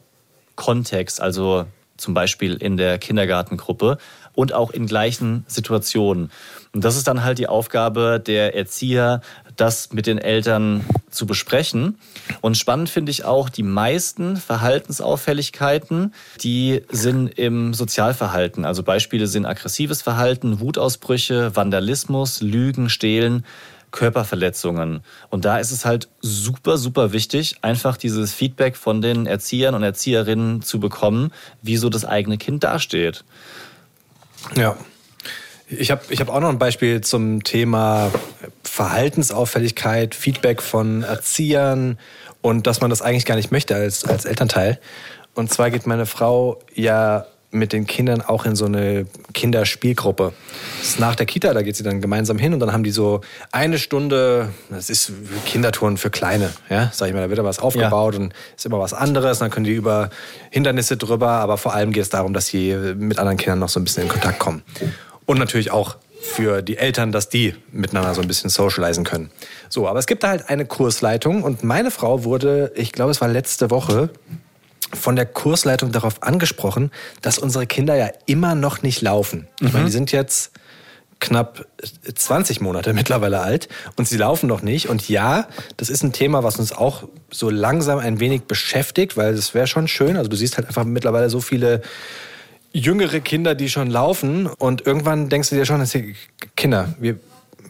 Kontext, also zum Beispiel in der Kindergartengruppe und auch in gleichen Situationen. Und das ist dann halt die Aufgabe der Erzieher, das mit den Eltern zu besprechen. Und spannend finde ich auch, die meisten Verhaltensauffälligkeiten, die sind im Sozialverhalten. Also Beispiele sind aggressives Verhalten, Wutausbrüche, Vandalismus, Lügen, Stehlen. Körperverletzungen. Und da ist es halt super, super wichtig, einfach dieses Feedback von den Erziehern und Erzieherinnen zu bekommen, wie so das eigene Kind dasteht. Ja, ich habe ich hab auch noch ein Beispiel zum Thema Verhaltensauffälligkeit, Feedback von Erziehern und dass man das eigentlich gar nicht möchte als, als Elternteil. Und zwar geht meine Frau ja mit den Kindern auch in so eine Kinderspielgruppe. Das ist nach der Kita, da geht sie dann gemeinsam hin und dann haben die so eine Stunde, das ist Kindertouren für Kleine, ja, sag ich mal, da wird da was aufgebaut ja. und ist immer was anderes, dann können die über Hindernisse drüber, aber vor allem geht es darum, dass sie mit anderen Kindern noch so ein bisschen in Kontakt kommen. Und natürlich auch für die Eltern, dass die miteinander so ein bisschen socialisen können. So, aber es gibt da halt eine Kursleitung und meine Frau wurde, ich glaube, es war letzte Woche, von der Kursleitung darauf angesprochen, dass unsere Kinder ja immer noch nicht laufen. Mhm. Ich meine, die sind jetzt knapp 20 Monate mittlerweile alt und sie laufen noch nicht. Und ja, das ist ein Thema, was uns auch so langsam ein wenig beschäftigt, weil es wäre schon schön. Also du siehst halt einfach mittlerweile so viele jüngere Kinder, die schon laufen und irgendwann denkst du dir schon, Kinder, wir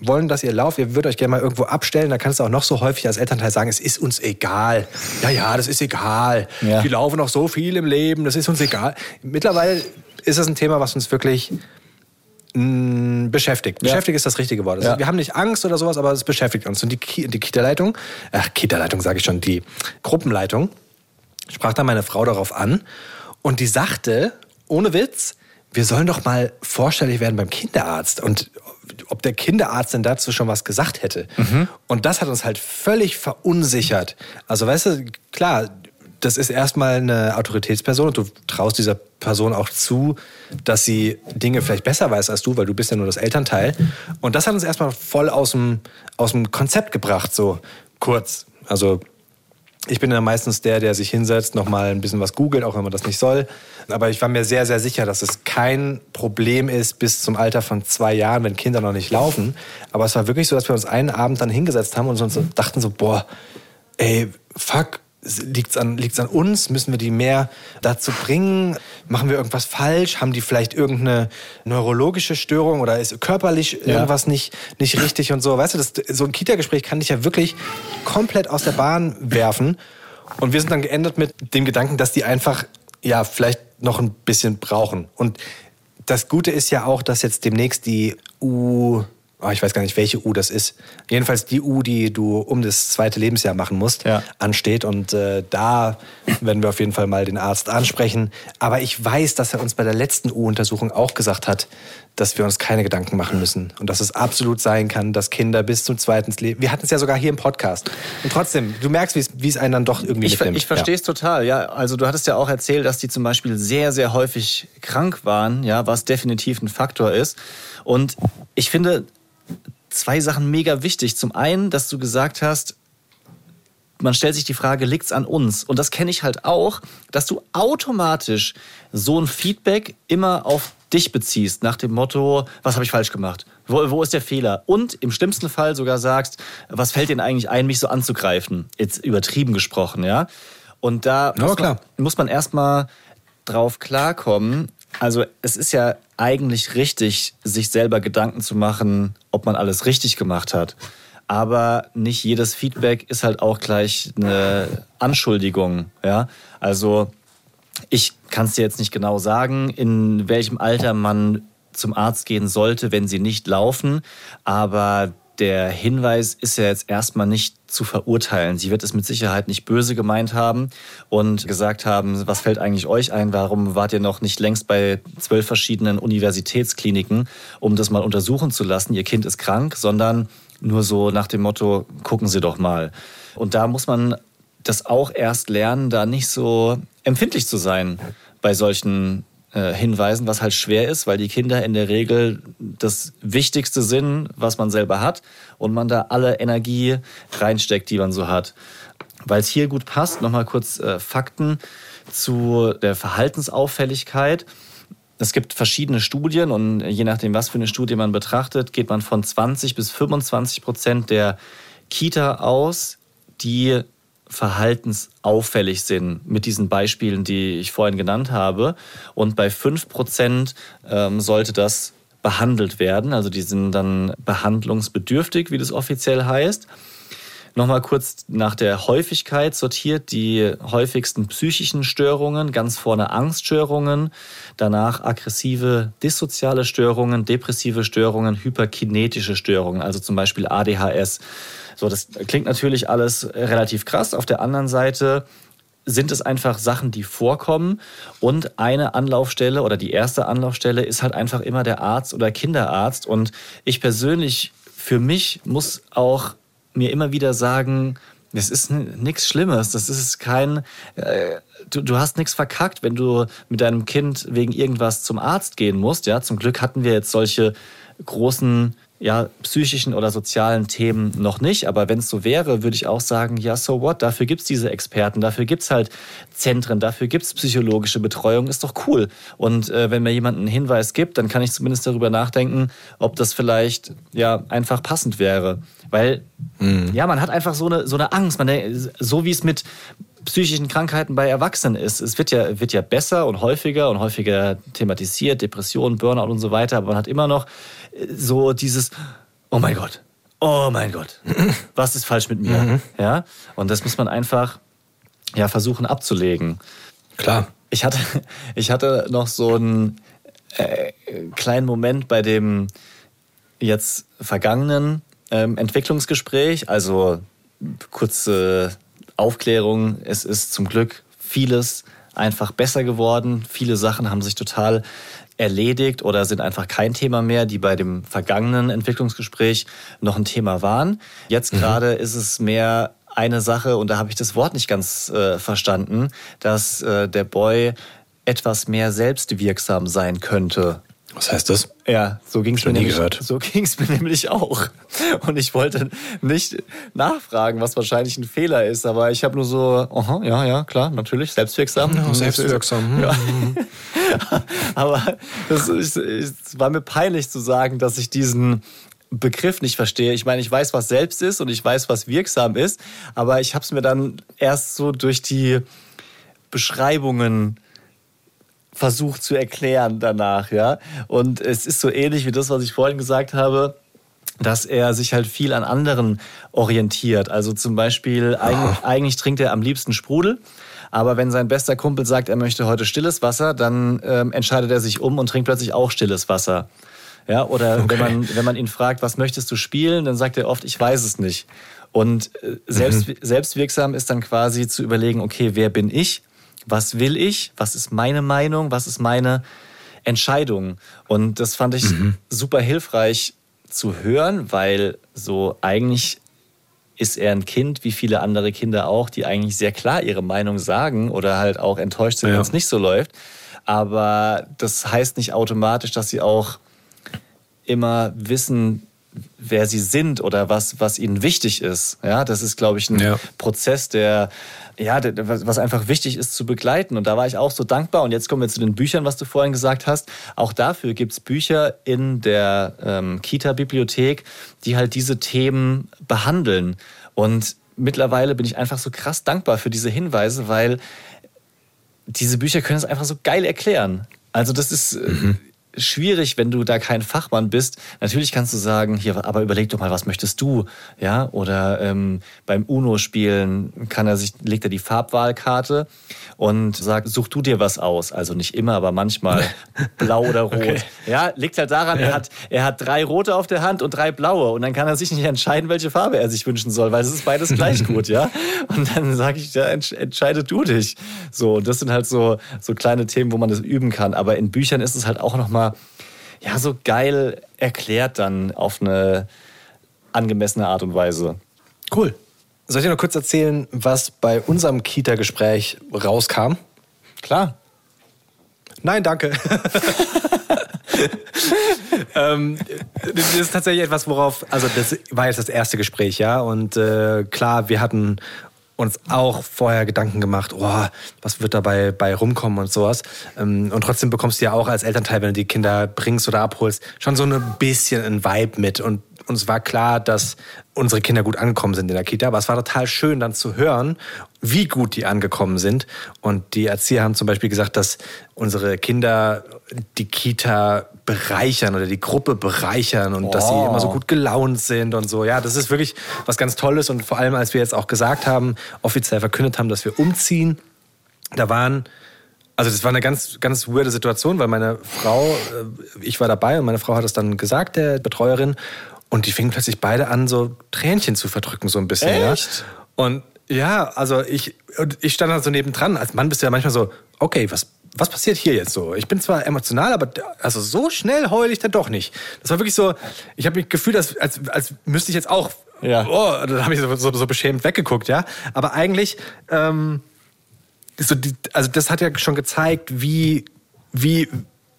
wollen, dass ihr lauft, ihr würdet euch gerne mal irgendwo abstellen, da kannst du auch noch so häufig als Elternteil sagen, es ist uns egal. Ja, ja, das ist egal. Ja. Die laufen noch so viel im Leben, das ist uns egal. Mittlerweile ist das ein Thema, was uns wirklich mh, beschäftigt. Ja. Beschäftigt ist das richtige Wort. Also ja. Wir haben nicht Angst oder sowas, aber es beschäftigt uns. Und die, Ki die Kita-Leitung, ach, Kita-Leitung sage ich schon, die Gruppenleitung, sprach dann meine Frau darauf an und die sagte, ohne Witz, wir sollen doch mal vorstellig werden beim Kinderarzt und ob der Kinderarzt denn dazu schon was gesagt hätte. Mhm. Und das hat uns halt völlig verunsichert. Also weißt du, klar, das ist erstmal eine Autoritätsperson und du traust dieser Person auch zu, dass sie Dinge vielleicht besser weiß als du, weil du bist ja nur das Elternteil. Und das hat uns erstmal voll aus dem, aus dem Konzept gebracht, so kurz. Also Ich bin dann meistens der, der sich hinsetzt, nochmal ein bisschen was googelt, auch wenn man das nicht soll. Aber ich war mir sehr, sehr sicher, dass es kein Problem ist bis zum Alter von zwei Jahren, wenn Kinder noch nicht laufen. Aber es war wirklich so, dass wir uns einen Abend dann hingesetzt haben und uns dachten so, boah, ey, fuck, liegt's an, liegt's an uns? Müssen wir die mehr dazu bringen? Machen wir irgendwas falsch? Haben die vielleicht irgendeine neurologische Störung oder ist körperlich Ja. irgendwas nicht, nicht richtig und so? Weißt du, das, so ein Kita-Gespräch kann dich ja wirklich komplett aus der Bahn werfen. Und wir sind dann geendet mit dem Gedanken, dass die einfach, ja, vielleicht noch ein bisschen brauchen. Und das Gute ist ja auch, dass jetzt demnächst die U, oh, ich weiß gar nicht, welche U das ist. Jedenfalls die U, die du um das zweite Lebensjahr machen musst, Ja. ansteht. Und äh, da werden wir auf jeden Fall mal den Arzt ansprechen. Aber ich weiß, dass er uns bei der letzten U-Untersuchung auch gesagt hat, dass wir uns keine Gedanken machen müssen. Und dass es absolut sein kann, dass Kinder bis zum zweiten Leben. Wir hatten es ja sogar hier im Podcast. Und trotzdem, du merkst, wie es- einen dann doch irgendwie Ich, mitnimmt. ich verstehe es total, ja. Also du hattest ja auch erzählt, dass die zum Beispiel sehr, sehr häufig krank waren, ja, was definitiv ein Faktor ist. Und ich finde zwei Sachen mega wichtig. Zum einen, dass du gesagt hast, man stellt sich die Frage, liegt's an uns? Und das kenne ich halt auch, dass du automatisch so ein Feedback immer auf dich beziehst, nach dem Motto, was habe ich falsch gemacht? Wo, wo ist der Fehler? Und im schlimmsten Fall sogar sagst, was fällt dir eigentlich ein, mich so anzugreifen? Jetzt übertrieben gesprochen, ja? Und da Ja, muss. Man, muss man erstmal drauf klarkommen. Also es ist ja eigentlich richtig, sich selber Gedanken zu machen, ob man alles richtig gemacht hat. Aber nicht jedes Feedback ist halt auch gleich eine Anschuldigung. Ja? Also ich kann es dir jetzt nicht genau sagen, in welchem Alter man zum Arzt gehen sollte, wenn sie nicht laufen. Aber der Hinweis ist ja jetzt erstmal nicht zu verurteilen. Sie wird es mit Sicherheit nicht böse gemeint haben und gesagt haben, was fällt eigentlich euch ein? Warum wart ihr noch nicht längst bei zwölf verschiedenen Universitätskliniken, um das mal untersuchen zu lassen? Ihr Kind ist krank, sondern nur so nach dem Motto, gucken Sie doch mal. Und da muss man das auch erst lernen, da nicht so empfindlich zu sein bei solchen äh, Hinweisen, was halt schwer ist, weil die Kinder in der Regel das Wichtigste sind, was man selber hat und man da alle Energie reinsteckt, die man so hat. Weil es hier gut passt, nochmal kurz äh, Fakten zu der Verhaltensauffälligkeit. Es gibt verschiedene Studien und je nachdem, was für eine Studie man betrachtet, geht man von 20 bis 25 Prozent der Kita aus, die verhaltensauffällig sind mit diesen Beispielen, die ich vorhin genannt habe. Und bei 5 Prozent ähm, sollte das behandelt werden. Also die sind dann behandlungsbedürftig, wie das offiziell heißt. Nochmal kurz nach der Häufigkeit sortiert. Die häufigsten psychischen Störungen, ganz vorne Angststörungen, danach aggressive dissoziale Störungen, depressive Störungen, hyperkinetische Störungen, also zum Beispiel ADHS. So, das klingt natürlich alles relativ krass. Auf der anderen Seite sind es einfach Sachen, die vorkommen. Und eine Anlaufstelle oder die erste Anlaufstelle ist halt einfach immer der Arzt oder Kinderarzt. Und ich persönlich, für mich muss auch mir immer wieder sagen, das ist nichts Schlimmes. Das ist kein. Äh, du, du hast nichts verkackt, wenn du mit deinem Kind wegen irgendwas zum Arzt gehen musst. Ja, zum Glück hatten wir jetzt solche großen ja, psychischen oder sozialen Themen noch nicht. Aber wenn es so wäre, würde ich auch sagen, ja, so what? Dafür gibt's diese Experten, dafür gibt's halt Zentren, dafür gibt's psychologische Betreuung, ist doch cool. Und äh, wenn mir jemand einen Hinweis gibt, dann kann ich zumindest darüber nachdenken, ob das vielleicht ja einfach passend wäre. Weil, ja, man hat einfach so eine, so eine Angst. Man, so wie es mit psychischen Krankheiten bei Erwachsenen ist. Es wird ja, wird ja besser und häufiger und häufiger thematisiert, Depressionen, Burnout und so weiter, aber man hat immer noch äh, so dieses, oh mein Gott, oh mein Gott, was ist falsch mit mir? Ja, und das muss man einfach ja, versuchen abzulegen. Klar. Ich hatte, ich hatte noch so einen äh, kleinen Moment bei dem jetzt vergangenen ähm, Entwicklungsgespräch. Also kurze Aufklärung. Es ist zum Glück vieles einfach besser geworden. Viele Sachen haben sich total erledigt oder sind einfach kein Thema mehr, die bei dem vergangenen Entwicklungsgespräch noch ein Thema waren. Jetzt gerade ist es mehr eine Sache, und da habe ich das Wort nicht ganz äh, verstanden, dass äh, der Boy etwas mehr selbstwirksam sein könnte. Was heißt das? Ja, so ging es mir, nie nämlich- gehört. so ging's mir nämlich auch. Und ich wollte nicht nachfragen, was wahrscheinlich ein Fehler ist, aber ich habe nur so, aha, ja, ja, klar, natürlich, selbstwirksam. Ja, selbstwirksam. Ja. aber das es war mir peinlich zu sagen, dass ich diesen Begriff nicht verstehe. Ich meine, ich weiß, was selbst ist und ich weiß, was wirksam ist, aber ich habe es mir dann erst so durch die Beschreibungen versucht zu erklären danach, ja. Und es ist so ähnlich wie das, was ich vorhin gesagt habe, dass er sich halt viel an anderen orientiert. Also zum Beispiel, eigentlich, eigentlich trinkt er am liebsten Sprudel. Aber wenn sein bester Kumpel sagt, er möchte heute stilles Wasser, dann ähm, entscheidet er sich um und trinkt plötzlich auch stilles Wasser. Ja, oder wenn, man, wenn man ihn fragt, was möchtest du spielen, dann sagt er oft, ich weiß es nicht. Und äh, selbst, selbstwirksam ist dann quasi zu überlegen, okay, wer bin ich? Was will ich? Was ist meine Meinung? Was ist meine Entscheidung? Und das fand ich super hilfreich zu hören, weil so eigentlich ist er ein Kind, wie viele andere Kinder auch, die eigentlich sehr klar ihre Meinung sagen oder halt auch enttäuscht sind, Ja. wenn es nicht so läuft. Aber das heißt nicht automatisch, dass sie auch immer wissen, wer sie sind oder was, was ihnen wichtig ist. Ja, das ist, glaube ich, ein Ja. Prozess, der, ja, der, was einfach wichtig ist zu begleiten. Und da war ich auch so dankbar. Und jetzt kommen wir zu den Büchern, was du vorhin gesagt hast. Auch dafür gibt's Bücher in der ähm, Kita-Bibliothek, die halt diese Themen behandeln. Und mittlerweile bin ich einfach so krass dankbar für diese Hinweise, weil diese Bücher können es einfach so geil erklären. Also das ist äh, schwierig, wenn du da kein Fachmann bist. Natürlich kannst du sagen, hier, aber überleg doch mal, was möchtest du, ja? Oder ähm, beim Uno-Spielen kann er sich legt er die Farbwahlkarte und sagt, such du dir was aus. Also nicht immer, aber manchmal blau oder rot. Ja, liegt halt daran, er hat er hat drei rote auf der Hand und drei blaue und dann kann er sich nicht entscheiden, welche Farbe er sich wünschen soll, weil es ist beides gleich gut, ja? Und dann sage ich, ja, entsch entscheide du dich. So, und das sind halt so so kleine Themen, wo man das üben kann, aber in Büchern ist es halt auch noch ja, so geil erklärt dann auf eine angemessene Art und Weise. Cool. Soll ich dir noch kurz erzählen, was bei unserem Kita-Gespräch rauskam? Klar. Nein, danke. ähm, das ist tatsächlich etwas, worauf, also das war jetzt das erste Gespräch, ja. Und äh, klar, wir hatten uns auch vorher Gedanken gemacht, oh, was wird dabei bei rumkommen und sowas. Ähm, und trotzdem bekommst du ja auch als Elternteil, wenn du die Kinder bringst oder abholst, schon so ein bisschen ein Vibe mit. Und uns war klar, dass unsere Kinder gut angekommen sind in der Kita. Aber es war total schön dann zu hören, wie gut die angekommen sind. Und die Erzieher haben zum Beispiel gesagt, dass unsere Kinder die Kita bereichern oder die Gruppe bereichern und dass sie Oh. immer so gut gelaunt sind und so. Ja, das ist wirklich was ganz Tolles. Und vor allem, als wir jetzt auch gesagt haben, offiziell verkündet haben, dass wir umziehen, da waren also das war eine ganz, ganz weirde Situation, weil meine Frau, äh, ich war dabei und meine Frau hat es dann gesagt, der Betreuerin, und die fingen plötzlich beide an, so Tränchen zu verdrücken, so ein bisschen. Echt? Ja? Und ja, also ich, ich stand da so nebendran. Als Mann bist du ja manchmal so, okay, was, was passiert hier jetzt so? Ich bin zwar emotional, aber da- also so schnell heule ich dann doch nicht. Das war wirklich so, ich habe mich gefühlt, als, als, als müsste ich jetzt auch, Ja. oh, dann habe ich so, so, so beschämt weggeguckt, ja. Aber eigentlich, ähm, so die, also das hat ja schon gezeigt, wie, wie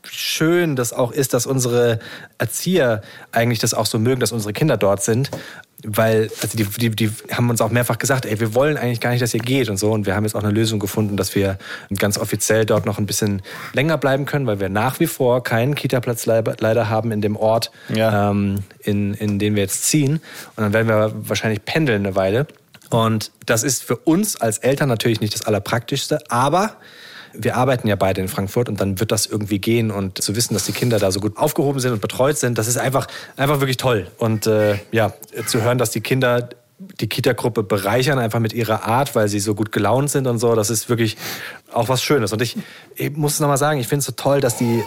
schön das auch ist, dass unsere Erzieher eigentlich das auch so mögen, dass unsere Kinder dort sind. Weil, also die, die, die haben uns auch mehrfach gesagt, ey, wir wollen eigentlich gar nicht, dass ihr geht und so. Und wir haben jetzt auch eine Lösung gefunden, dass wir ganz offiziell dort noch ein bisschen länger bleiben können, weil wir nach wie vor keinen Kita-Platz leider haben in dem Ort, Ja. ähm, in, in den wir jetzt ziehen. Und dann werden wir wahrscheinlich pendeln eine Weile. Und das ist für uns als Eltern natürlich nicht das Allerpraktischste, aber wir arbeiten ja beide in Frankfurt und dann wird das irgendwie gehen und zu wissen, dass die Kinder da so gut aufgehoben sind und betreut sind, das ist einfach, einfach wirklich toll. Und äh, ja, zu hören, dass die Kinder die Kita-Gruppe bereichern, einfach mit ihrer Art, weil sie so gut gelaunt sind und so, das ist wirklich auch was Schönes. Und ich, ich muss es nochmal sagen, ich finde es so toll, dass die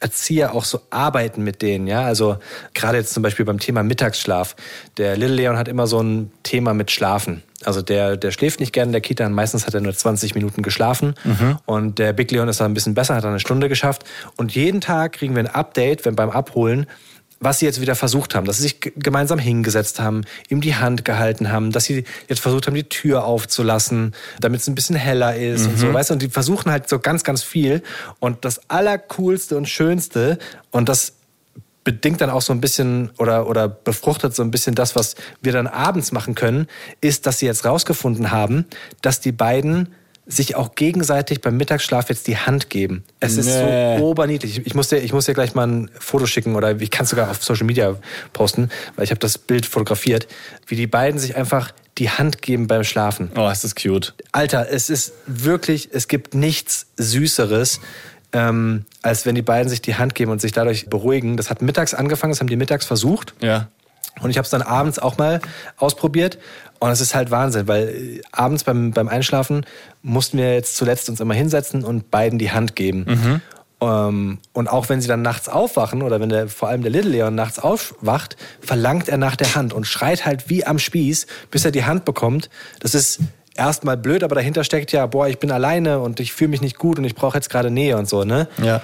Erzieher auch so arbeiten mit denen, ja. Also gerade jetzt zum Beispiel beim Thema Mittagsschlaf. Der Little Leon hat immer so ein Thema mit Schlafen. Also der, der schläft nicht gerne in der Kita und meistens hat er nur 20 Minuten geschlafen. Und der Big Leon ist da ein bisschen besser, hat eine Stunde geschafft. Und jeden Tag kriegen wir ein Update, wenn beim Abholen, was sie jetzt wieder versucht haben, dass sie sich gemeinsam hingesetzt haben, ihm die Hand gehalten haben, dass sie jetzt versucht haben, die Tür aufzulassen, damit es ein bisschen heller ist und so, weißt du? Und die versuchen halt so ganz, ganz viel. Und das Allercoolste und Schönste, und das bedingt dann auch so ein bisschen oder, oder befruchtet so ein bisschen das, was wir dann abends machen können, ist, dass sie jetzt rausgefunden haben, dass die beiden sich auch gegenseitig beim Mittagsschlaf jetzt die Hand geben. Es ist Nee. so oberniedlich. Ich- Ich muss, dir, ich muss dir gleich mal ein Foto schicken oder ich kann es sogar auf Social Media posten, weil ich habe das Bild fotografiert, wie die beiden sich einfach die Hand geben beim Schlafen. Oh, ist das cute. Alter, es ist wirklich, es gibt nichts Süßeres, ähm, als wenn die beiden sich die Hand geben und sich dadurch beruhigen. Das hat mittags angefangen, das haben die mittags versucht. Ja. Und ich habe es dann abends auch mal ausprobiert. Und es ist halt Wahnsinn, weil äh, abends beim, beim Einschlafen mussten wir jetzt zuletzt uns immer hinsetzen und beiden die Hand geben. Ähm, und auch wenn sie dann nachts aufwachen oder wenn der, vor allem der Little Leon nachts aufwacht, verlangt er nach der Hand und schreit halt wie am Spieß, bis er die Hand bekommt. Das ist erstmal blöd, aber dahinter steckt ja, boah, ich bin alleine und ich fühle mich nicht gut und ich brauche jetzt gerade Nähe und so, ne? Ja.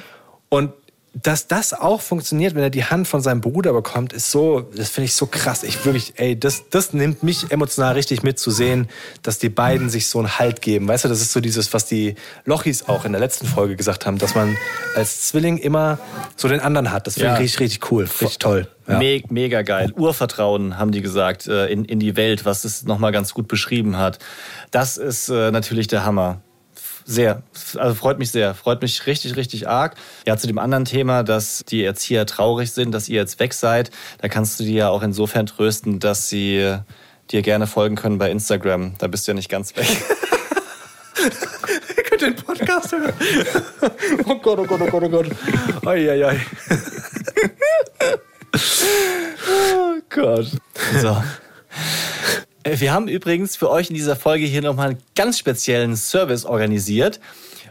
Und dass das auch funktioniert, wenn er die Hand von seinem Bruder bekommt, ist so, das finde ich so krass. Ich wirklich, ey, das, das nimmt mich emotional richtig mit zu sehen, dass die beiden sich so einen Halt geben. Weißt du, das ist so dieses, was die Lochis auch in der letzten Folge gesagt haben, dass man als Zwilling immer so den anderen hat. Das finde Ja. ich richtig, richtig cool, richtig toll. Ja. Me mega geil. Urvertrauen, haben die gesagt, äh, in, in die Welt, was es nochmal ganz gut beschrieben hat. Das ist äh, natürlich der Hammer. Sehr. Also freut mich sehr. Freut mich richtig, richtig arg. Ja, zu dem anderen Thema, dass die Erzieher traurig sind, dass ihr jetzt weg seid. Da kannst du die ja auch insofern trösten, dass sie dir gerne folgen können bei Instagram. Da bist du ja nicht ganz weg. Ihr könnt den Podcast hören. Oh Gott, oh Gott, oh Gott, oh Gott. Ai, ai, ai. Oh Gott. So. Äh, Wir haben übrigens für euch in dieser Folge hier nochmal einen ganz speziellen Service organisiert.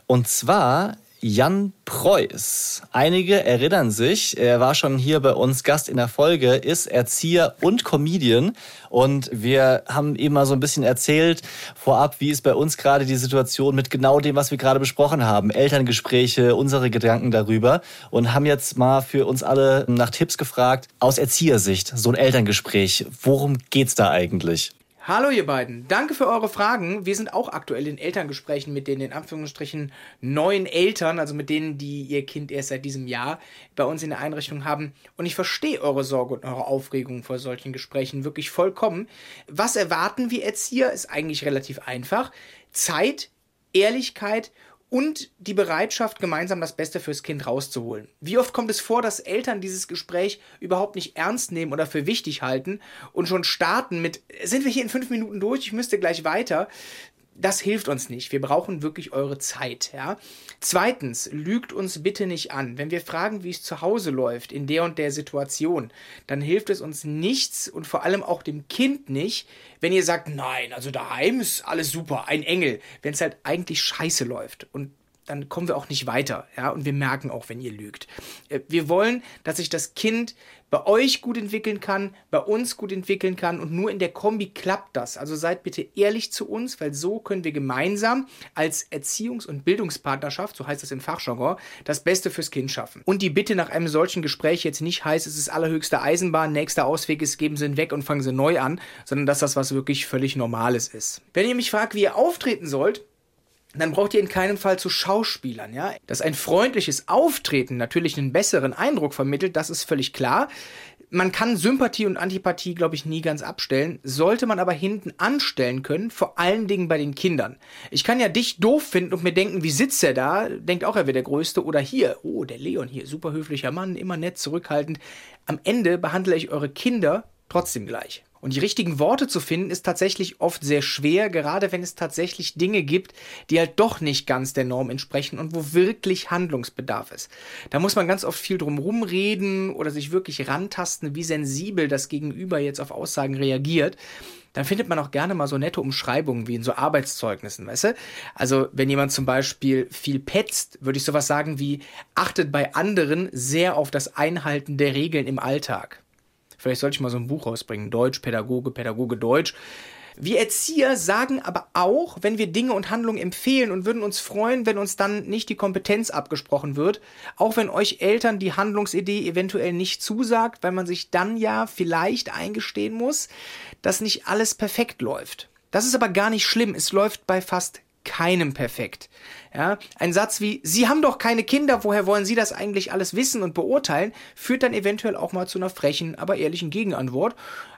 Und zwar Jan Preuß. Einige erinnern sich, er war schon hier bei uns Gast in der Folge, ist Erzieher und Comedian. Und wir haben ihm mal so ein bisschen erzählt vorab, wie ist bei uns gerade die Situation mit genau dem, was wir gerade besprochen haben. Elterngespräche, unsere Gedanken darüber. Und haben jetzt mal für uns alle nach Tipps gefragt, aus Erziehersicht, so ein Elterngespräch. Worum geht's da eigentlich? Hallo ihr beiden, danke für eure Fragen. Wir sind auch aktuell in Elterngesprächen mit den in Anführungsstrichen neuen Eltern, also mit denen, die ihr Kind erst seit diesem Jahr bei uns in der Einrichtung haben. Und ich verstehe eure Sorge und eure Aufregung vor solchen Gesprächen wirklich vollkommen. Was erwarten wir Erzieher ist eigentlich relativ einfach. Zeit, Ehrlichkeit und die Bereitschaft, gemeinsam das Beste fürs Kind rauszuholen. Wie oft kommt es vor, dass Eltern dieses Gespräch überhaupt nicht ernst nehmen oder für wichtig halten und schon starten mit, sind wir hier in fünf Minuten durch, ich müsste gleich weiter. Das hilft uns nicht. Wir brauchen wirklich eure Zeit. Ja? Zweitens, lügt uns bitte nicht an. Wenn wir fragen, wie es zu Hause läuft, in der und der Situation, dann hilft es uns nichts und vor allem auch dem Kind nicht, wenn ihr sagt, nein, also daheim ist alles super, ein Engel, wenn es halt eigentlich scheiße läuft. Und dann kommen wir auch nicht weiter, ja, und wir merken auch, wenn ihr lügt. Äh, Wir wollen, dass sich das Kind bei euch gut entwickeln kann, bei uns gut entwickeln kann und nur in der Kombi klappt das. Also seid bitte ehrlich zu uns, weil so können wir gemeinsam als Erziehungs- und Bildungspartnerschaft, so heißt das im Fachjargon, das Beste fürs Kind schaffen. Und die Bitte nach einem solchen Gespräch jetzt nicht heißt, es ist allerhöchste Eisenbahn, nächster Ausweg ist, geben Sie ihn weg und fangen Sie neu an, sondern dass das was wirklich völlig Normales ist. Wenn ihr mich fragt, wie ihr auftreten sollt, dann braucht ihr in keinem Fall zu Schauspielern, ja. Dass ein freundliches Auftreten natürlich einen besseren Eindruck vermittelt, das ist völlig klar. Man kann Sympathie und Antipathie, glaube ich, nie ganz abstellen, sollte man aber hinten anstellen können, vor allen Dingen bei den Kindern. Ich kann ja dich doof finden und mir denken, wie sitzt er da? Denkt auch, er wäre der Größte. Oder hier, oh, der Leon hier, super höflicher Mann, immer nett, zurückhaltend. Am Ende behandle ich eure Kinder trotzdem gleich. Und die richtigen Worte zu finden, ist tatsächlich oft sehr schwer, gerade wenn es tatsächlich Dinge gibt, die halt doch nicht ganz der Norm entsprechen und wo wirklich Handlungsbedarf ist. Da muss man ganz oft viel drum rumreden oder sich wirklich rantasten, wie sensibel das Gegenüber jetzt auf Aussagen reagiert. Dann findet man auch gerne mal so nette Umschreibungen wie in so Arbeitszeugnissen, weißt du? Also, wenn jemand zum Beispiel viel petzt, würde ich sowas sagen wie, achtet bei anderen sehr auf das Einhalten der Regeln im Alltag. Vielleicht sollte ich mal so ein Buch rausbringen. Deutsch, Pädagoge, Pädagoge, Deutsch. Wir Erzieher sagen aber auch, wenn wir Dinge und Handlungen empfehlen und würden uns freuen, wenn uns dann nicht die Kompetenz abgesprochen wird, auch wenn euch Eltern die Handlungsidee eventuell nicht zusagt, weil man sich dann ja vielleicht eingestehen muss, dass nicht alles perfekt läuft. Das ist aber gar nicht schlimm, es läuft bei fast keinem perfekt. Ja, ein Satz wie Sie haben doch keine Kinder, woher wollen Sie das eigentlich alles wissen und beurteilen, führt dann eventuell auch mal zu einer frechen, aber ehrlichen Gegenantwort.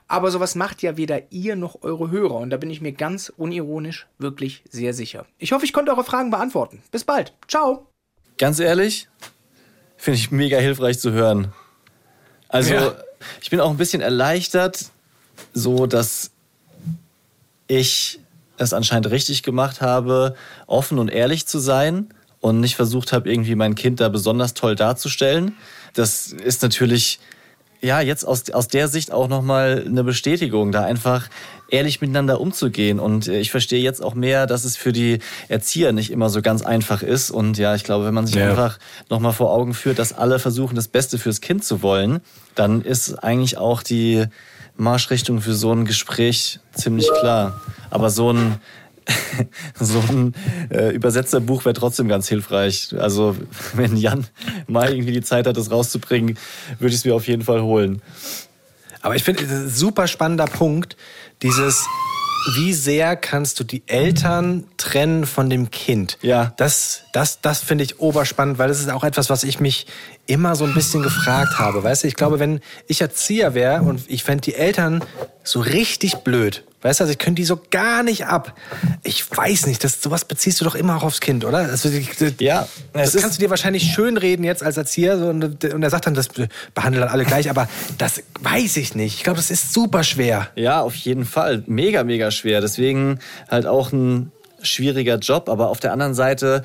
Aber sowas macht ja weder ihr noch eure Hörer und da bin ich mir ganz unironisch wirklich sehr sicher. Ich hoffe, ich konnte eure Fragen beantworten. Bis bald. Ciao. Ganz ehrlich, finde ich mega hilfreich zu hören. Also, Ja. ich bin auch ein bisschen erleichtert, so dass ich es anscheinend richtig gemacht habe, offen und ehrlich zu sein und nicht versucht habe, irgendwie mein Kind da besonders toll darzustellen. Das ist natürlich ja, jetzt aus, aus der Sicht auch nochmal eine Bestätigung, da einfach ehrlich miteinander umzugehen. Und äh, ich verstehe jetzt auch mehr, dass es für die Erzieher nicht immer so ganz einfach ist. Und ja, ich glaube, wenn man sich Ja. einfach nochmal vor Augen führt, dass alle versuchen, das Beste fürs Kind zu wollen, dann ist eigentlich auch die Marschrichtung für so ein Gespräch ziemlich klar. Aber so ein so ein äh, Übersetzerbuch wäre trotzdem ganz hilfreich. Also wenn Jan mal irgendwie die Zeit hat, das rauszubringen, würde ich es mir auf jeden Fall holen. Aber ich finde, das ist ein super spannender Punkt, dieses, wie sehr kannst du die Eltern trennen von dem Kind? Ja. Das, das, das finde ich oberspannend, weil das ist auch etwas, was ich mich immer so ein bisschen gefragt habe. Weißt du, ich glaube, wenn ich Erzieher wäre und ich fände die Eltern so richtig blöd, weißt du, also ich könnte die so gar nicht ab. Ich weiß nicht, das, sowas beziehst du doch immer auch aufs Kind, oder? Das, das, Ja, das kannst du dir wahrscheinlich schön reden jetzt als Erzieher so, und, und er sagt dann, das behandelt dann alle gleich, aber das weiß ich nicht. Ich glaube, das ist super schwer. Ja, auf jeden Fall. Mega, mega schwer. Deswegen halt auch ein schwieriger Job. Aber auf der anderen Seite,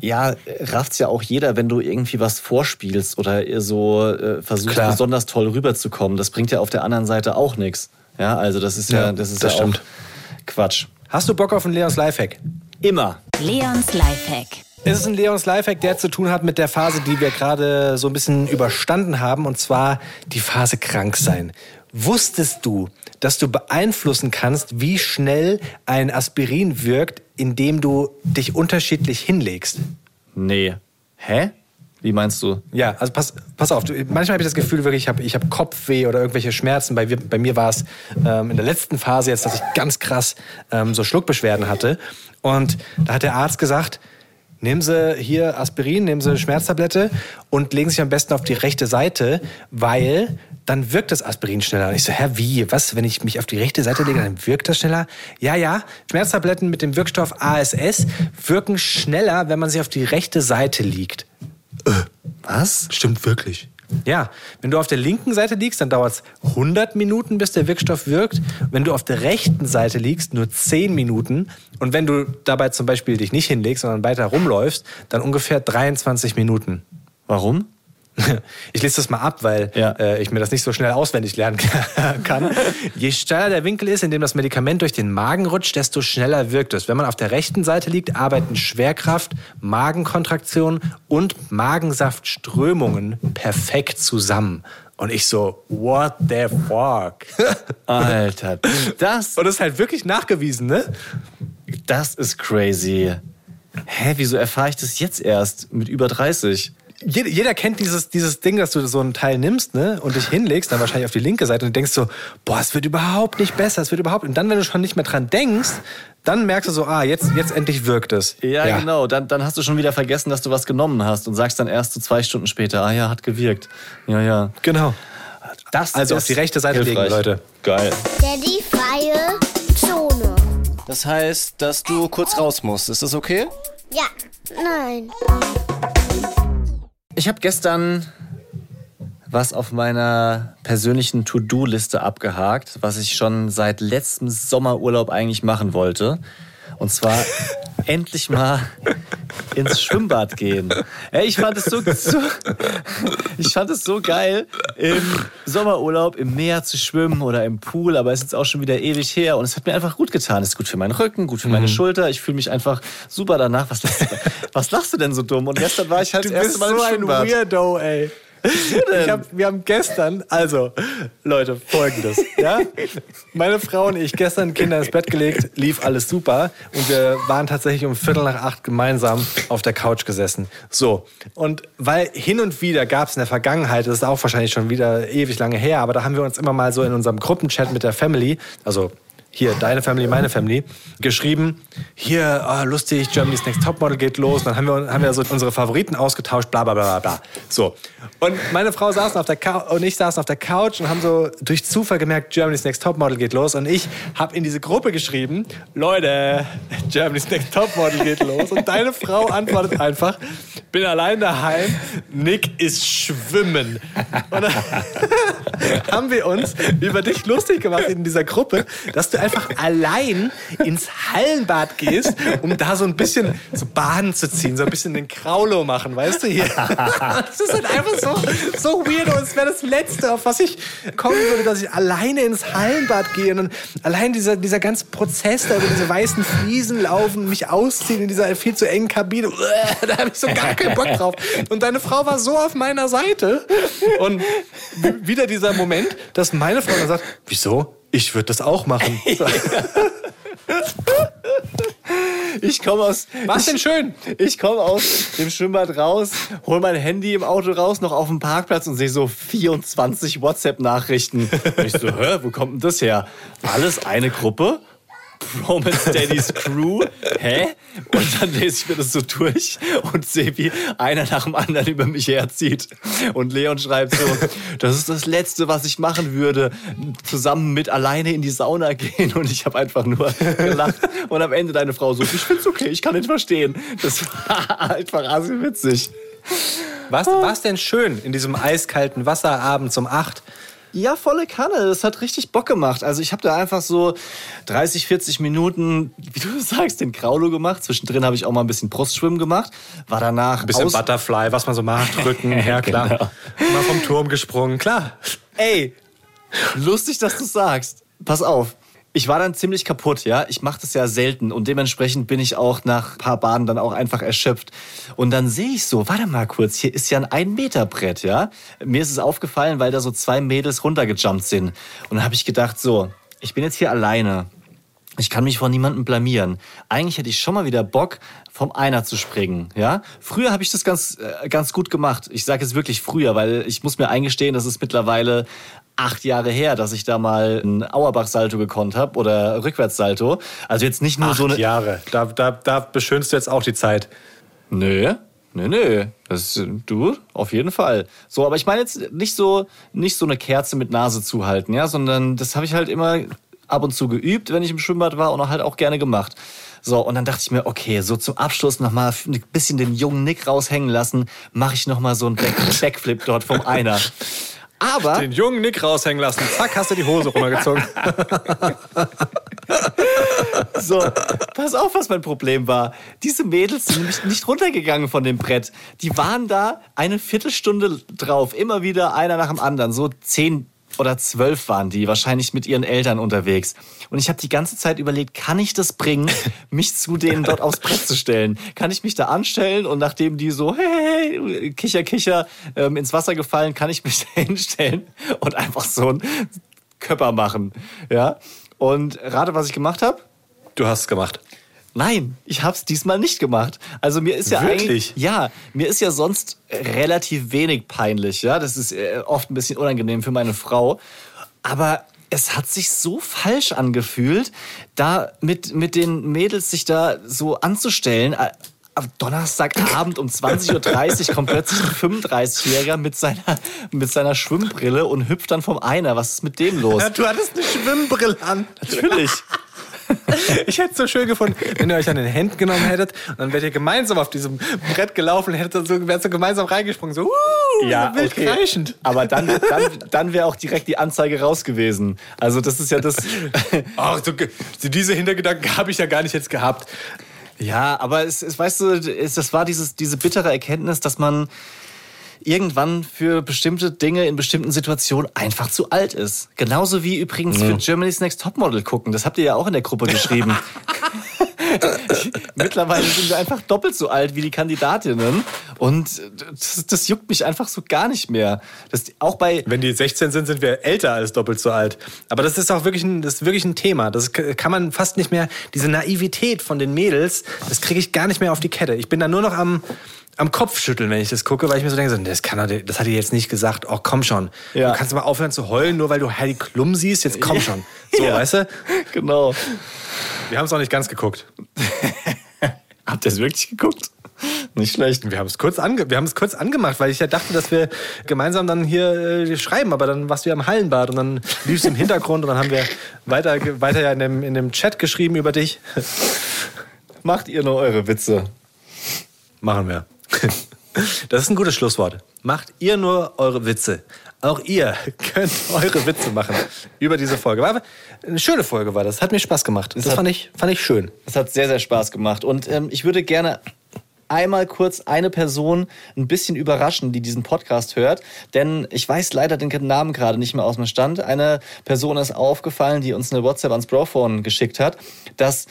ja, rafft's ja auch jeder, wenn du irgendwie was vorspielst oder ihr so äh, versuchst, Klar. besonders toll rüberzukommen. Das bringt ja auf der anderen Seite auch nichts. Ja, also das ist ja, Ja, das ist das ja stimmt. auch Quatsch. Hast du Bock auf einen Leons Lifehack? Immer. Leons Lifehack. Es ist ein Leons Lifehack, der zu tun hat mit der Phase, die wir gerade so ein bisschen überstanden haben, und zwar die Phase krank sein. Wusstest du, dass du beeinflussen kannst, wie schnell ein Aspirin wirkt, indem du dich unterschiedlich hinlegst? Nee. Hä? Wie meinst du? Ja, also pass, pass auf. Du, manchmal habe ich das Gefühl, wirklich, ich habe ich hab Kopfweh oder irgendwelche Schmerzen. Bei, bei mir war es ähm, in der letzten Phase jetzt, dass ich ganz krass ähm, so Schluckbeschwerden hatte. Und da hat der Arzt gesagt, nehmen Sie hier Aspirin, nehmen Sie eine Schmerztablette und legen sich am besten auf die rechte Seite, weil dann wirkt das Aspirin schneller. Und ich so, hä, wie? Was, wenn ich mich auf die rechte Seite lege, dann wirkt das schneller? Ja, ja, Schmerztabletten mit dem Wirkstoff ASS wirken schneller, wenn man sie auf die rechte Seite liegt. Was? Stimmt wirklich. Ja, wenn du auf der linken Seite liegst, dann dauert es 100 Minuten, bis der Wirkstoff wirkt. Wenn du auf der rechten Seite liegst, nur 10 Minuten. Und wenn du dabei zum Beispiel dich nicht hinlegst, sondern weiter rumläufst, dann ungefähr 23 Minuten. Warum? Ich lese das mal ab, weil Ja. äh, ich mir das nicht so schnell auswendig lernen kann. Je steiler der Winkel ist, in dem das Medikament durch den Magen rutscht, desto schneller wirkt es. Wenn man auf der rechten Seite liegt, arbeiten Schwerkraft, Magenkontraktion und Magensaftströmungen perfekt zusammen. Und ich so, what the fuck? Alter, das, Und das ist halt wirklich nachgewiesen, ne? das ist crazy. Hä, wieso erfahre ich das jetzt erst mit über 30? Jeder, jeder kennt dieses, dieses Ding, dass du so ein Teil nimmst ne, und dich hinlegst, dann wahrscheinlich auf die linke Seite und denkst so, boah, es wird überhaupt nicht besser, es wird überhaupt. Und dann, wenn du schon nicht mehr dran denkst, dann merkst du so, ah, jetzt, jetzt endlich wirkt es. Ja, genau. Dann, dann hast du schon wieder vergessen, dass du was genommen hast und sagst dann erst so zwei Stunden später, ah ja, hat gewirkt. Ja, ja. Genau. Das Also ist auf die rechte Seite legen, hilfreich. Leute. Geil. Daddy freie Zone. Das heißt, dass du kurz raus musst. Ist das okay? Ja, nein. Ich habe gestern was auf meiner persönlichen To-Do-Liste abgehakt, was ich schon seit letztem Sommerurlaub eigentlich machen wollte. Und zwar endlich mal ins Schwimmbad gehen. Ey, ich fand es so, so ich fand es so geil, im Sommerurlaub im Meer zu schwimmen oder im Pool, aber es ist jetzt auch schon wieder ewig her und es hat mir einfach gut getan. Es ist gut für meinen Rücken, gut für meine Mhm. Schulter. Ich fühle mich einfach super danach. Was lachst, du, was lachst du denn so dumm? Und gestern war ich halt das erste Mal im Schwimmbad. Weirdo, ey. Hab, wir haben gestern, also Leute, folgendes. Ja? Meine Frau und ich gestern Kinder ins Bett gelegt, lief alles super und wir waren tatsächlich um Viertel nach acht gemeinsam auf der Couch gesessen. So, und weil hin und wieder gab es in der Vergangenheit, das ist auch wahrscheinlich schon wieder ewig lange her, aber da haben wir uns immer mal so in unserem Gruppenchat mit der Family, also hier, deine Family, meine Family, geschrieben, hier, ah, lustig, Germany's Next Topmodel geht los. Dann haben wir, haben wir so unsere Favoriten ausgetauscht, bla bla bla bla. So. Und meine Frau saß auf der Couch und ich saßen auf der Couch und haben so durch Zufall gemerkt, Germany's Next Topmodel geht los. Und ich habe in diese Gruppe geschrieben, Leute, Germany's Next Topmodel geht los. Und deine Frau antwortet einfach, bin allein daheim, Nick ist schwimmen. Und dann haben wir uns über dich lustig gemacht in dieser Gruppe, dass du einfach allein ins Hallenbad gehst, um da so ein bisschen so Baden zu ziehen, so ein bisschen den Kraulo machen, weißt du hier. Das ist halt einfach so, so weird und es wäre das Letzte, auf was ich kommen würde, dass ich alleine ins Hallenbad gehe und allein dieser, dieser ganze Prozess da über diese weißen Fliesen laufen, mich ausziehen in dieser viel zu engen Kabine, da habe ich so gar keinen Bock drauf. Und deine Frau war so auf meiner Seite und wieder dieser Moment, dass meine Frau dann sagt, wieso? Ich würde das auch machen. Ich komme aus. Was denn schön? Ich komme aus dem Schwimmbad raus, hol mein Handy im Auto raus, noch auf dem Parkplatz und sehe so 24 WhatsApp-Nachrichten. Ich so, hä, wo kommt denn das her? Alles eine Gruppe? Bromance Daddy's Crew. Hä? Und dann lese ich mir das so durch und sehe, wie einer nach dem anderen über mich herzieht. Und Leon schreibt so, das ist das Letzte, was ich machen würde. Zusammen mit alleine in die Sauna gehen. Und ich habe einfach nur gelacht. Und am Ende deine Frau so, ich find's okay, ich kann nicht verstehen. Das war einfach witzig. Was war's denn schön in diesem eiskalten Wasser abends um 8? Ja, volle Kanne. Das hat richtig Bock gemacht. Also ich habe da einfach so 30, 40 Minuten, wie du sagst, den Kraulo gemacht. Zwischendrin habe ich auch mal ein bisschen Brustschwimmen gemacht. War danach Ein bisschen aus Butterfly, was man so macht, Rücken, ja klar. Genau. Mal vom Turm gesprungen, klar. Ey, lustig, dass du sagst. Pass auf. Ich war dann ziemlich kaputt, ja. Ich mache das ja selten und dementsprechend bin ich auch nach ein paar Baden dann auch einfach erschöpft. Und dann sehe ich so, warte mal kurz, hier ist ja ein ein Meter Brett, ja. Mir ist es aufgefallen, weil da so zwei Mädels runtergejumpt sind. Und dann habe ich gedacht, so, ich bin jetzt hier alleine. Ich kann mich vor niemandem blamieren. Eigentlich hätte ich schon mal wieder Bock, vom Einer zu springen. Ja? Früher habe ich das ganz, äh, ganz gut gemacht. Ich sage es wirklich früher, weil ich muss mir eingestehen, das ist mittlerweile acht Jahre her, dass ich da mal ein Auerbach-Salto gekonnt habe oder Rückwärtssalto. Also jetzt nicht nur Acht so eine. Jahre. Da, da, da beschönst du jetzt auch die Zeit. Nö. Nö, nö. Das, du, auf jeden Fall. So, aber ich meine jetzt nicht so, nicht so eine Kerze mit Nase zuhalten, ja, sondern das habe ich halt immer ab und zu geübt, wenn ich im Schwimmbad war und halt auch gerne gemacht. So, und dann dachte ich mir, okay, so zum Abschluss nochmal ein bisschen den jungen Nick raushängen lassen, mache ich nochmal so einen Back Backflip dort vom Einer. Aber Den jungen Nick raushängen lassen. Zack, hast du die Hose runtergezogen. So, pass auf, was mein Problem war. Diese Mädels sind nämlich nicht runtergegangen von dem Brett. Die waren da eine Viertelstunde drauf, immer wieder einer nach dem anderen. So zehn oder zwölf waren die, wahrscheinlich mit ihren Eltern unterwegs. Und ich habe die ganze Zeit überlegt, kann ich das bringen, mich zu denen dort aufs Brett zu stellen? Kann ich mich da anstellen und nachdem die so, hey, hey, kicher, kicher, ähm, ins Wasser gefallen, kann ich mich da hinstellen und einfach so einen Körper machen? Ja. Und rate, was ich gemacht habe? Du hast es gemacht. Nein, ich habe es diesmal nicht gemacht. Also mir ist ja Wirklich? eigentlich ja, mir ist ja sonst relativ wenig peinlich, ja, das ist äh, oft ein bisschen unangenehm für meine Frau, aber es hat sich so falsch angefühlt, da mit mit den Mädels sich da so anzustellen. Äh, Am Donnerstagabend um 20.30 Uhr kommt plötzlich ein 35-Jähriger mit seiner, mit seiner Schwimmbrille und hüpft dann vom Einer. Was ist mit dem los? du hattest eine Schwimmbrille an. Natürlich. Ich hätte es so schön gefunden, wenn ihr euch an den Händen genommen hättet und dann wärt ihr gemeinsam auf diesem Brett gelaufen und hättet so, wärt so gemeinsam reingesprungen. So, uh, Ja, wild okay. kreischend. Aber dann, dann, dann wäre auch direkt die Anzeige raus gewesen. Also das ist ja das. Ach, so, diese Hintergedanken habe ich ja gar nicht jetzt gehabt. Ja, aber es, es weißt du, es, das war dieses, diese bittere Erkenntnis, dass man irgendwann für bestimmte Dinge in bestimmten Situationen einfach zu alt ist. Genauso wie übrigens für Germany's Next Topmodel gucken. Das habt ihr ja auch in der Gruppe geschrieben. Mittlerweile sind wir einfach doppelt so alt wie die Kandidatinnen. Und das, das juckt mich einfach so gar nicht mehr. Das, auch bei, Wenn die 16 sind, sind wir älter als doppelt so alt. Aber das ist auch wirklich ein, das ist wirklich ein Thema. Das kann man fast nicht mehr, diese Naivität von den Mädels, das kriege ich gar nicht mehr auf die Kette. Ich bin da nur noch am, am Kopfschütteln, wenn ich das gucke, weil ich mir so denke, das, kann er, das hat er jetzt nicht gesagt. Oh, komm schon. Ja. Du kannst mal aufhören zu heulen, nur weil du Heidi Klum siehst. Jetzt komm schon. So, Ja. weißt du? genau. Wir haben es auch nicht ganz geguckt. Habt ihr es wirklich geguckt? Nicht schlecht. Wir haben es kurz, ange wir haben es kurz angemacht, weil ich ja dachte, dass wir gemeinsam dann hier äh, schreiben, aber dann warst du ja im Hallenbad und dann lief es im Hintergrund und dann haben wir weiter, weiter ja in dem, in dem Chat geschrieben über dich. Macht ihr nur eure Witze? Machen wir. Das ist ein gutes Schlusswort. Macht ihr nur eure Witze. Auch ihr könnt eure Witze machen über diese Folge. War eine schöne Folge war das. Hat mir Spaß gemacht. Das hat- fand ich, fand ich schön. Es hat sehr, sehr Spaß gemacht. Und ähm, ich würde gerne einmal kurz eine Person ein bisschen überraschen, die diesen Podcast hört. Denn ich weiß leider den Namen gerade nicht mehr aus dem Stand. Eine Person ist aufgefallen, die uns eine WhatsApp ans Brophone geschickt hat, dass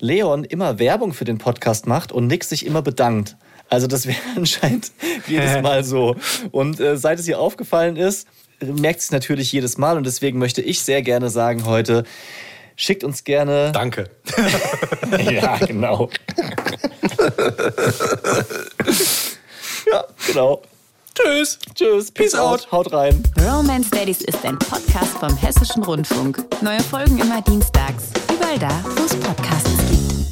Leon immer Werbung für den Podcast macht und Nick sich immer bedankt. Also das wäre anscheinend jedes Mal so. Und äh, seit es ihr aufgefallen ist, merkt es natürlich jedes Mal. Und deswegen möchte ich sehr gerne sagen heute, schickt uns gerne Danke. ja, genau. ja, genau. Tschüss. Tschüss. Peace, out. Haut rein. Romance Daddies ist ein Podcast vom Hessischen Rundfunk. Neue Folgen immer dienstags. Überall da, wo es Podcasts gibt.